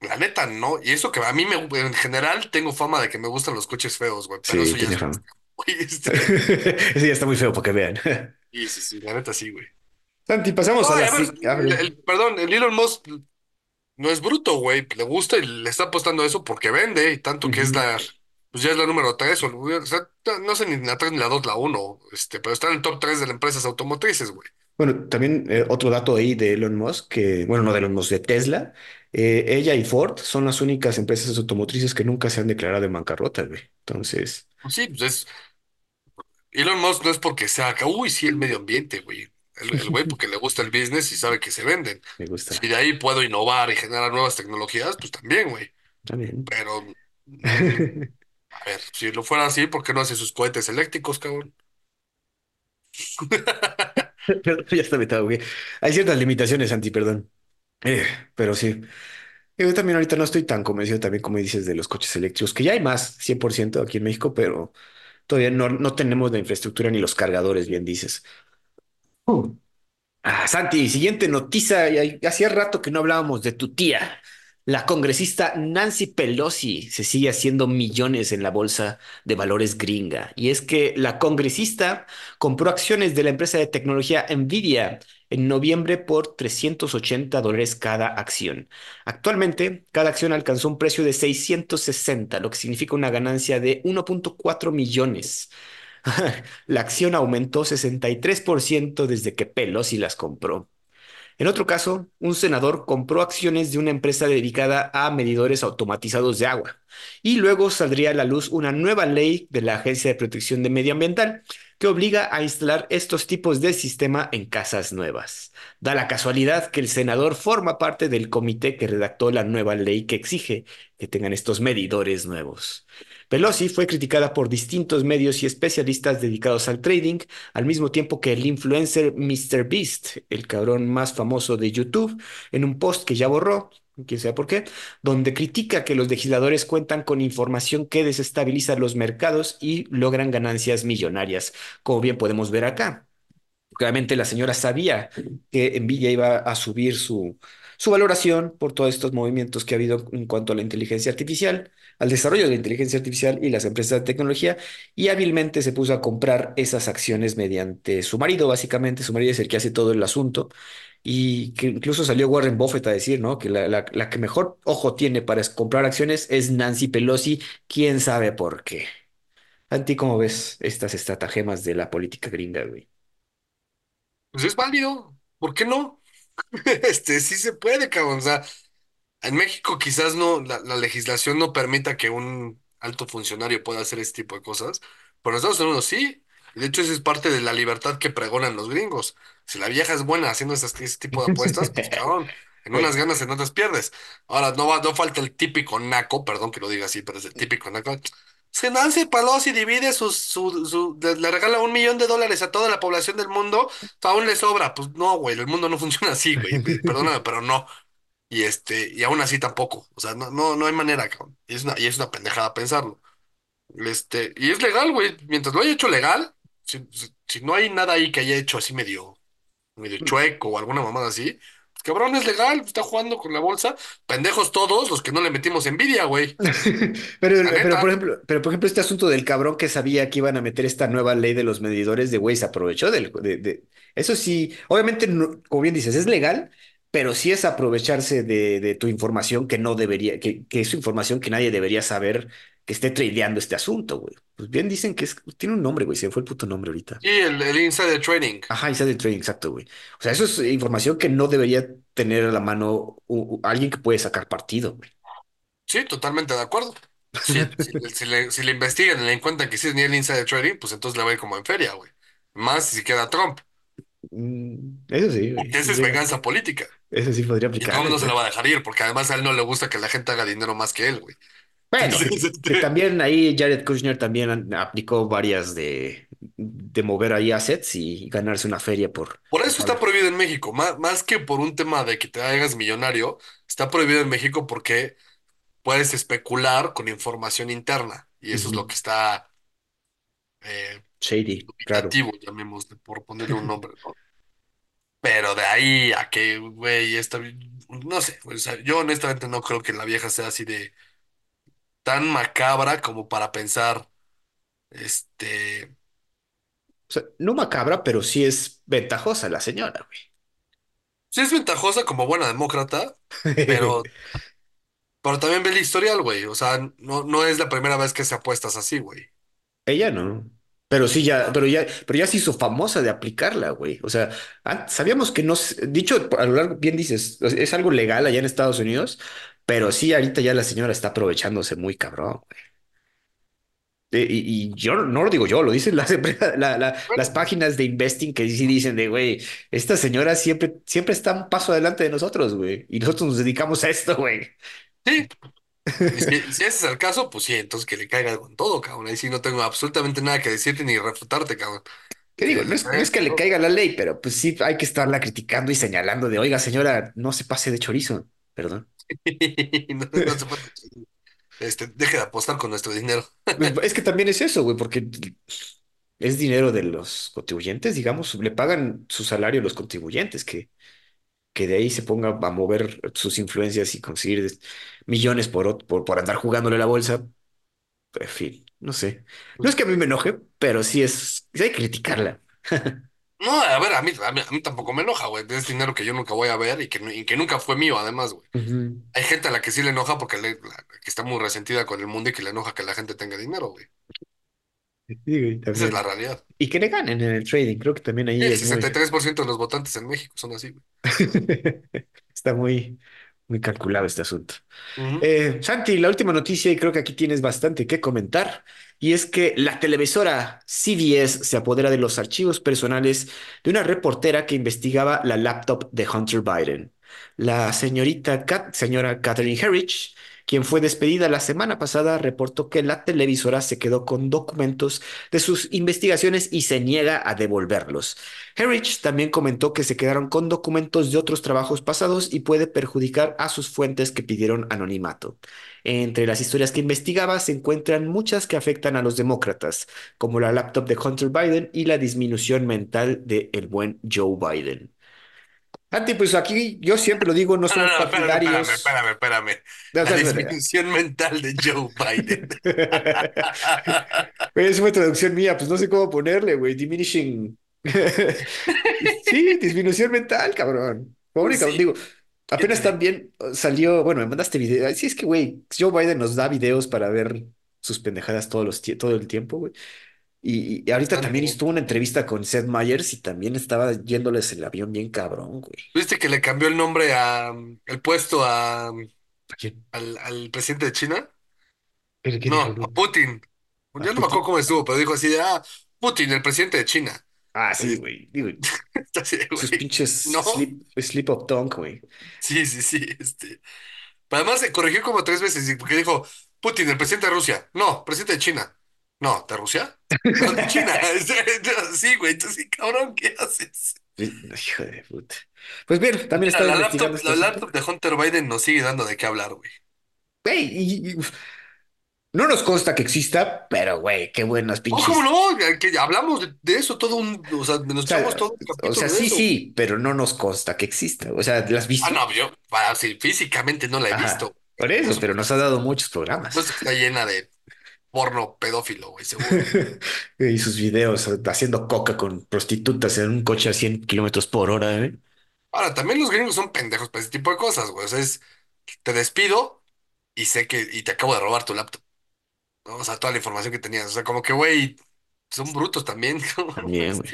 La neta, no. Y eso que a mí me, en general tengo fama de que me gustan los coches feos, güey, pero Sí, eso ya tiene fama. Güey, este. Ese ya está muy feo para que vean. Sí, sí, sí, la neta sí, güey. Santi, pasamos No, a y la... ver, si- a el, ver. el- perdón, el Elon Musk no es bruto, güey. Le gusta y le está apostando a eso porque vende, y tanto que es Ujú. la, pues ya es la número tres, o, o sea, no sé ni la tres ni la dos, la uno, este, pero está en el top tres de las empresas automotrices, güey. Bueno, también eh, otro dato ahí de Elon Musk, que, bueno, no de Elon Musk, de Tesla, eh, ella y Ford son las únicas empresas automotrices que nunca se han declarado en bancarrota, güey. Entonces, Pues sí, pues es, Elon Musk no es porque sea uy, sí, el medio ambiente, güey. El, el güey porque le gusta el business y sabe que se venden. me Si gusta. de ahí puedo innovar y generar nuevas tecnologías, pues también, güey. También. Pero, a ver, si lo fuera así, ¿por qué no hace sus cohetes eléctricos, cabrón? Perdón, ya está vetado, güey. Hay ciertas limitaciones, Santi, perdón. Eh, pero sí. Yo también ahorita no estoy tan convencido también, como dices, de los coches eléctricos, que ya hay más, 100% aquí en México, pero todavía no, no tenemos la infraestructura ni los cargadores, bien dices. Uh. Ah, Santi, siguiente noticia. Hacía rato que no hablábamos de tu tía. La congresista Nancy Pelosi se sigue haciendo millones en la bolsa de valores gringa. Y es que la congresista compró acciones de la empresa de tecnología Nvidia en noviembre por 380 dólares cada acción. Actualmente, cada acción alcanzó un precio de 660, lo que significa una ganancia de 1.4 millones. La acción aumentó 63% desde que Pelosi las compró. En otro caso, un senador compró acciones de una empresa dedicada a medidores automatizados de agua. Y luego saldría a la luz una nueva ley de la Agencia de Protección de Medio Ambiental que obliga a instalar estos tipos de sistema en casas nuevas. Da la casualidad que el senador forma parte del comité que redactó la nueva ley que exige que tengan estos medidores nuevos. Pelosi fue criticada por distintos medios y especialistas dedicados al trading, al mismo tiempo que el influencer MrBeast, el cabrón más famoso de YouTube, en un post que ya borró, quién sabe por qué, donde critica que los legisladores cuentan con información que desestabiliza los mercados y logran ganancias millonarias, como bien podemos ver acá. Claramente la señora sabía que Nvidia iba a subir su, su valoración por todos estos movimientos que ha habido en cuanto a la inteligencia artificial, al desarrollo de la inteligencia artificial y las empresas de tecnología, y hábilmente se puso a comprar esas acciones mediante su marido, básicamente. Su marido es el que hace todo el asunto, y que incluso salió Warren Buffett a decir, ¿no? Que la, que mejor ojo tiene para comprar acciones es Nancy Pelosi, quién sabe por qué. ¿A ti cómo ves estas estratagemas de la política gringa, güey? Pues es válido, ¿por qué no? Este, sí se puede, cabrón. O sea, en México quizás no, la, la legislación no permita que un alto funcionario pueda hacer este tipo de cosas, pero en Estados Unidos sí. De hecho, eso es parte de la libertad que pregonan los gringos. Si la vieja es buena haciendo esas- ese tipo de apuestas, pues cabrón, en unas Güey. ganas, en otras pierdes. Ahora, no va, no falta el típico naco, perdón que lo diga así, pero es el típico naco. Si Nancy Pelosi divide sus, su, su, le, regala un millón de dólares a toda la población del mundo, aún le sobra. Pues no, güey, el mundo no funciona así, güey. Perdóname, pero no. Y este, y aún así tampoco. O sea, no, no, no hay manera, cabrón. Y es una, y es una pendejada pensarlo. Este, y es legal, güey. Mientras lo haya hecho legal, si, si, si no hay nada ahí que haya hecho así medio, medio chueco o alguna mamada así, Cabrón, es legal, está jugando con la bolsa. Pendejos todos los que no le metimos envidia, güey. Pero, pero, por ejemplo, pero por ejemplo, este asunto del cabrón que sabía que iban a meter esta nueva ley de los medidores de güey, se aprovechó del, de, de- Eso sí, obviamente, no- como bien dices, es legal, pero sí es aprovecharse de, de tu información que no debería, que, que es información que nadie debería saber que esté tradeando este asunto, güey. Pues bien dicen que es, tiene un nombre, güey, se me fue el puto nombre ahorita. Y el, el insider trading. Ajá, insider trading, exacto, güey. O sea, eso es información que no debería tener a la mano u- u- alguien que puede sacar partido, güey. Sí, totalmente de acuerdo. Si, si, si le, si le investigan y le encuentran que sí tenía el insider trading, pues entonces le va a ir como en feria, güey. Más si queda Trump. Mm, eso sí, güey. Esa es Sí, venganza política. Eso sí podría Y Trump no se la va a dejar ir, porque además a él no le gusta que la gente haga dinero más que él, güey. Bueno, que, también ahí Jared Kushner también aplicó varias de, de mover ahí assets y ganarse una feria por, por eso está prohibido en México. Más, más que por un tema de que te hagas millonario, está prohibido en México porque puedes especular con información interna. Y eso es lo que está eh, Shady, claro. llamémosle, por ponerle un nombre, ¿no? Pero de ahí a que, güey, esta, no sé, o sea, yo honestamente no creo que la vieja sea así de tan macabra como para pensar, este, O sea, no macabra, pero sí es ventajosa la señora, sí es ventajosa como buena demócrata, güey. pero, pero también ve el historial, güey, o sea, no, no es la primera vez que se apuestas así, güey. Ella no. Pero sí, ya, pero ya, pero ya se hizo famosa de aplicarla, güey. O sea, sabíamos que no, se- dicho a lo largo, bien dices, es es algo legal allá en Estados Unidos, pero sí, ahorita ya la señora está aprovechándose muy cabrón. Eh, Y, y yo no lo digo yo, lo dicen las, la- las páginas de investing que sí dicen de, güey, esta señora siempre, siempre está un paso adelante de nosotros, güey. Y nosotros nos dedicamos a esto, güey. sí, si, si ese es el caso, pues sí, entonces que le caiga con todo, cabrón, ahí sí no tengo absolutamente nada que decirte ni refutarte, cabrón. ¿Qué digo? No es, no caiga es que le caiga la ley, pero pues sí hay que estarla criticando y señalando de, oiga, señora, no se pase de chorizo, perdón. Este, deje de apostar con nuestro dinero. Pues, Es que también es eso, güey, porque es dinero de los contribuyentes, digamos, le pagan su salario a los contribuyentes, que, que de ahí se ponga a mover sus influencias y conseguir millones por, por, por andar jugándole la bolsa. En fin, no sé. No es que a mí me enoje, pero sí es, hay que criticarla. No, a ver, a mí, a mí, a mí tampoco me enoja, güey. Es dinero que yo nunca voy a ver y que, y que nunca fue mío, además, güey. Hay gente a la que sí le enoja porque le- la- que está muy resentida con el mundo y que le enoja que la gente tenga dinero, güey. Sí, güey, Esa es la realidad. Y que le ganen en el trading, creo que también ahí el es sesenta y muy... tres por ciento de los votantes en México son así, güey. Está muy, muy calculado este asunto. Eh, Santi, la última noticia, y creo que aquí tienes bastante que comentar, y es que la televisora CBS se apodera de los archivos personales de una reportera que investigaba la laptop de Hunter Biden. La señorita Kat- señora Catherine Herridge, quien fue despedida la semana pasada, reportó que la televisora se quedó con documentos de sus investigaciones y se niega a devolverlos. Herridge también comentó que se quedaron con documentos de otros trabajos pasados y puede perjudicar a sus fuentes que pidieron anonimato. Entre las historias que investigaba se encuentran muchas que afectan a los demócratas, como la laptop de Hunter Biden y la disminución mental de el buen Joe Biden. Anti, pues aquí yo siempre lo digo, no No, no, somos no, espérame, espérame, espérame, La disminución mental de Joe Biden. Esa fue traducción mía, pues no sé cómo ponerle, güey. Diminishing. Sí, disminución mental, cabrón. Pobre cabrón. Digo, ¿qué apenas también uh, salió, bueno, me mandaste video. Sí, es que, güey, Joe Biden nos da videos para ver sus pendejadas todos los todo el tiempo, güey. Y, y ahorita también estuvo una entrevista con Seth Meyers y también estaba yéndoles el avión bien cabrón, güey. ¿Viste que le cambió el nombre a el puesto a, ¿A quién? al, al presidente de China? ¿Qué, qué dijo No, a? Putin. ¿A Yo no me acuerdo Putin? cómo estuvo, pero dijo así de, ah, Putin, el presidente de China. Ah, sí, güey. Digo, así de, sus güey. pinches No, slip, slip of tongue, güey. sí, sí, sí. Este. Pero además se corrigió como tres veces, y- porque dijo, Putin, el presidente de Rusia. No, presidente de China. No, ¿de Rusia? No, de China. Sí, güey, entonces, sí, cabrón, ¿qué haces? Hijo de puta. Pues bien, también estaba la investigando laptop, la laptop de Hunter Biden nos sigue dando de qué hablar, güey. Güey, y, y- No nos consta que exista, pero güey, qué buenas Oh, ¿cómo pinches. no? Que hablamos de, de eso todo un, o sea, nos O echamos sea, todo un o sea, capítulo de sí, eso. sí, pero no nos consta que exista. O sea, ¿las has Ah, visto? no, yo, ah, sí, físicamente no la he Ajá, visto. por Por eso, pero nos ha dado muchos programas. supuesto que está llena de porno pedófilo, güey, seguro. Y sus videos haciendo coca con prostitutas en un coche a 100 kilómetros por hora, ¿eh? Ahora, también los gringos son pendejos para ese tipo de cosas, güey. O sea, es, te despido y sé que, y te acabo de robar tu laptop, ¿no? O sea, toda la información que tenías. O sea, como que, güey, son brutos también. ¿no? También, güey.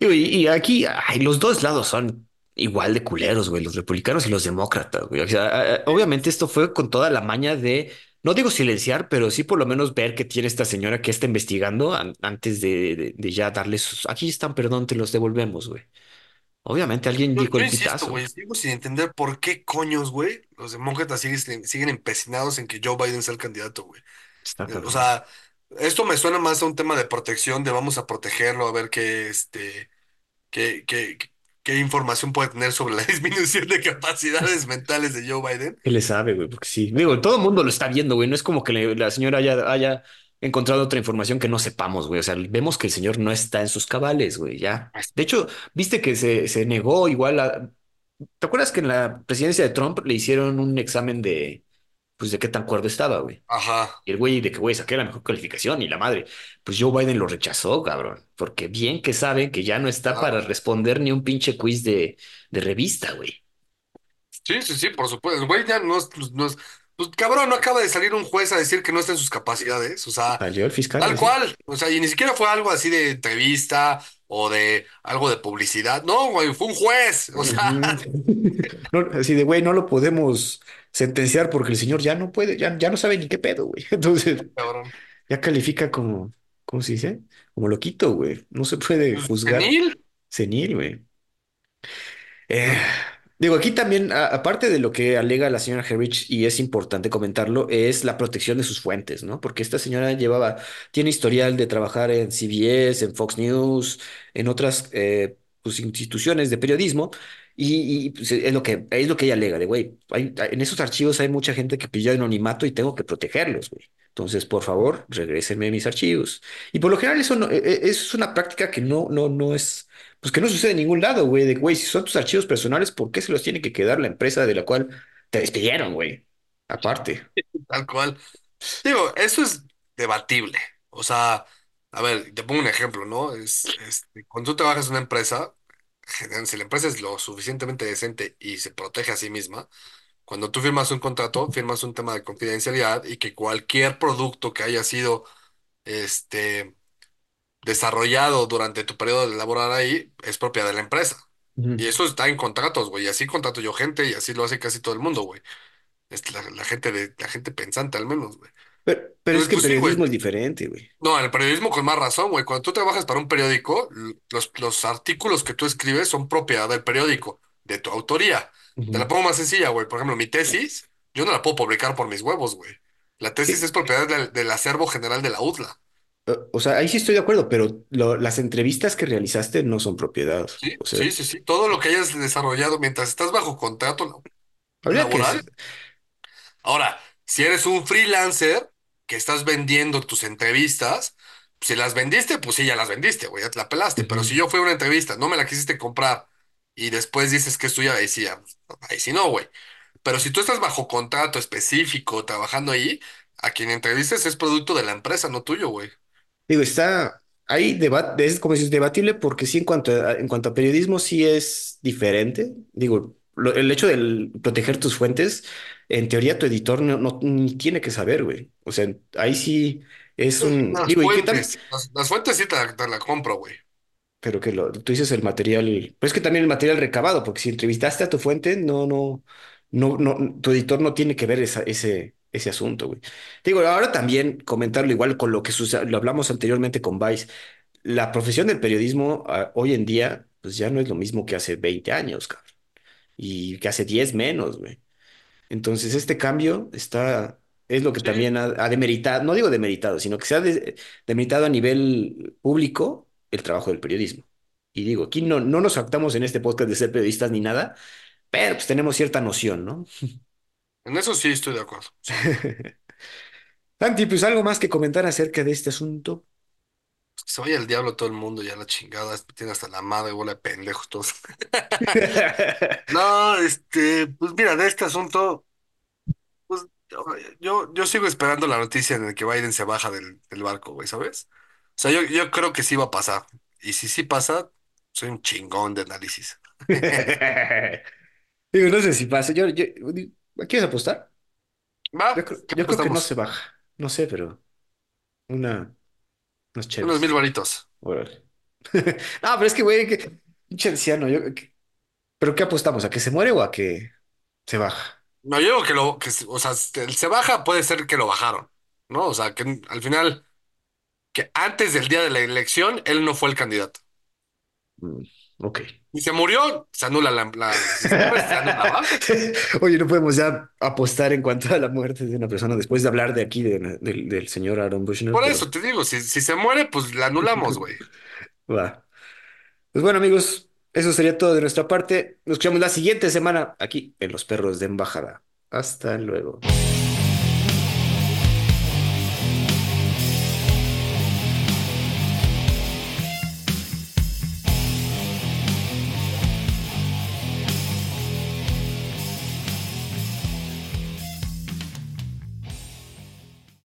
Y, y aquí, ay, los dos lados son igual de culeros, güey, los republicanos y los demócratas, güey. O sea, obviamente esto fue con toda la maña de, no digo silenciar, pero sí por lo menos ver que tiene esta señora que está investigando an- antes de, de- de ya darles sus, aquí están, perdón, te los devolvemos, güey. Obviamente alguien Yo, dijo yo el insisto, pitazo. güey, sigo sin entender por qué coños, güey, los demócratas siguen, siguen empecinados en que Joe Biden sea el candidato, güey. Está Eh, O cabrón. sea, esto me suena más a un tema de protección, de vamos a protegerlo, a ver qué, este, qué, qué, qué información puede tener sobre la disminución de capacidades mentales de Joe Biden. ¿Qué le sabe, güey? Porque sí, digo, todo el mundo lo está viendo, güey. No es como que le- la señora haya, haya encontrado otra información que no sepamos, güey. O sea, vemos que el señor no está en sus cabales, güey, ya. De hecho, viste que se, se negó igual a... ¿Te acuerdas que en la presidencia de Trump le hicieron un examen de, pues, de qué tan cuerdo estaba, güey? Ajá, Y el güey de que, güey, saqué la mejor calificación y la madre. Pues Joe Biden lo rechazó, cabrón. Porque bien que saben que ya no está para claro. responder ni un pinche quiz de, de revista, güey. Sí, sí, sí, por supuesto. El güey ya no es, no es- pues, cabrón, no acaba de salir un juez a decir que no está en sus capacidades. O sea, Salió el fiscal, tal cual. O sea, y ni siquiera fue algo así de entrevista o de algo de publicidad. No, güey, fue un juez. O sea. No, así de, güey, no lo podemos sentenciar porque el señor ya no puede, ya, ya no sabe ni qué pedo, güey. Entonces, cabrón. ya califica como, ¿cómo se dice? Como loquito, güey. No se puede Pues, juzgar senil. senil, güey. Eh, digo, aquí también, aparte de lo que alega la señora Herrich, y es importante comentarlo, es la protección de sus fuentes, ¿no? Porque esta señora llevaba, tiene historial de trabajar en CBS, en Fox News, en otras eh, pues, instituciones de periodismo, y, pues, es lo que, es lo que ella alega, de, güey, en esos archivos hay mucha gente que pidió anonimato y tengo que protegerlos, güey. Entonces, por favor, regrésenme mis archivos. Y por lo general eso e- e- es una práctica que no, no, no es pues que no sucede en ningún lado, güey. De, güey, si son tus archivos personales, ¿por qué se los tiene que quedar la empresa de la cual te despidieron, güey? Aparte. Tal cual. Digo, eso es debatible. O sea, a ver, te pongo un ejemplo, ¿no? Es, este, cuando tú trabajas en una empresa, si la empresa es lo suficientemente decente y se protege a sí misma, cuando tú firmas un contrato, firmas un tema de confidencialidad y que cualquier producto que haya sido este, desarrollado durante tu periodo de laborar ahí es propiedad de la empresa. Y eso está en contratos, güey. Y así contrato yo gente y así lo hace casi todo el mundo, güey. Es la, la gente de, la gente pensante al menos, güey. Pero, pero es que en pues sí, periodismo es diferente, güey. No, el periodismo con más razón, güey. Cuando tú trabajas para un periódico, los, los artículos que tú escribes son propiedad del periódico, de tu autoría. Te la pongo más sencilla, güey. Por ejemplo, mi tesis, yo no la puedo publicar por mis huevos, güey. La tesis Sí, es propiedad del, del acervo general de la UDLA. Eh, o sea, ahí sí estoy de acuerdo, pero lo- las entrevistas que realizaste no son propiedad. Sí, O sea, sí, sí, sí. Todo lo que hayas desarrollado mientras estás bajo contrato la- habría que... laboral Ahora, si eres un freelancer que estás vendiendo tus entrevistas, si las vendiste, pues sí, ya las vendiste, güey, ya te la pelaste. Pero si yo fui a una entrevista, no me la quisiste comprar y después dices que es tuya, ahí sí, ya, ahí sí no, güey. Pero si tú estás bajo contrato específico trabajando ahí, a quien entrevistes es producto de la empresa, no tuyo, güey. Digo, está ahí debate, es como dices, debatible porque sí, en cuanto a, en cuanto a periodismo, sí es diferente. Digo, lo- el hecho de proteger tus fuentes, en teoría tu editor no, no ni tiene que saber, güey. O sea, ahí sí es un, Las digo, ¿y qué tal? fuentes, las, las fuentes sí te la, te la compro, güey. Pero que lo, tú dices el material, pero es que también el material recabado, porque si entrevistaste a tu fuente, no, no, no, no, tu editor no tiene que ver esa, ese, ese asunto, güey. Digo, ahora también comentarlo igual con lo que lo hablamos anteriormente con Vice. La profesión del periodismo ah, hoy en día, pues ya no es lo mismo que hace 20 años, cabrón, y que hace 10 menos, güey. Entonces, este cambio está, es lo que Sí, también ha, ha demeritado, no digo demeritado, sino que se ha de- demeritado a nivel público el trabajo del periodismo. Y digo, aquí no, no nos actamos en este podcast de ser periodistas ni nada, pero pues tenemos cierta noción, ¿no? en eso sí estoy de acuerdo, sí. Santi, pues algo más que comentar acerca de este asunto. Que se vaya el diablo todo el mundo, ya la chingada, tiene hasta la madre, bola de pendejos todos. No, este, pues mira, de este asunto, pues yo, yo sigo esperando la noticia en la que Biden se baja del, del barco, güey, ¿sabes? O sea, yo, yo creo que sí va a pasar. Y si sí pasa, soy un chingón de análisis. Digo, no sé si pasa. Yo, yo, ¿quieres apostar? Yo Va, creo, ¿qué yo creo que no se baja. No sé, pero una, unas Unos mil chéves. varitos. Órale. No, pero es que, güey, que pinche anciano. Yo, que- ¿pero qué apostamos? ¿A que se muere o a que se baja? No, yo digo que lo, que, se- o sea, se se baja, puede ser que lo bajaron, ¿no? O sea, que al final, que antes del día de la elección, él no fue el candidato. Ok. Y se murió, se anula la. Oye, no podemos ya apostar en cuanto a la muerte de una persona después de hablar de aquí de- del del señor Aaron Bushner, Por pero eso te digo, si, si se muere, pues la anulamos, güey. va. Pues bueno, amigos, eso sería todo de nuestra parte. Nos escuchamos la siguiente semana aquí en Los Perros de Embajada. Hasta luego.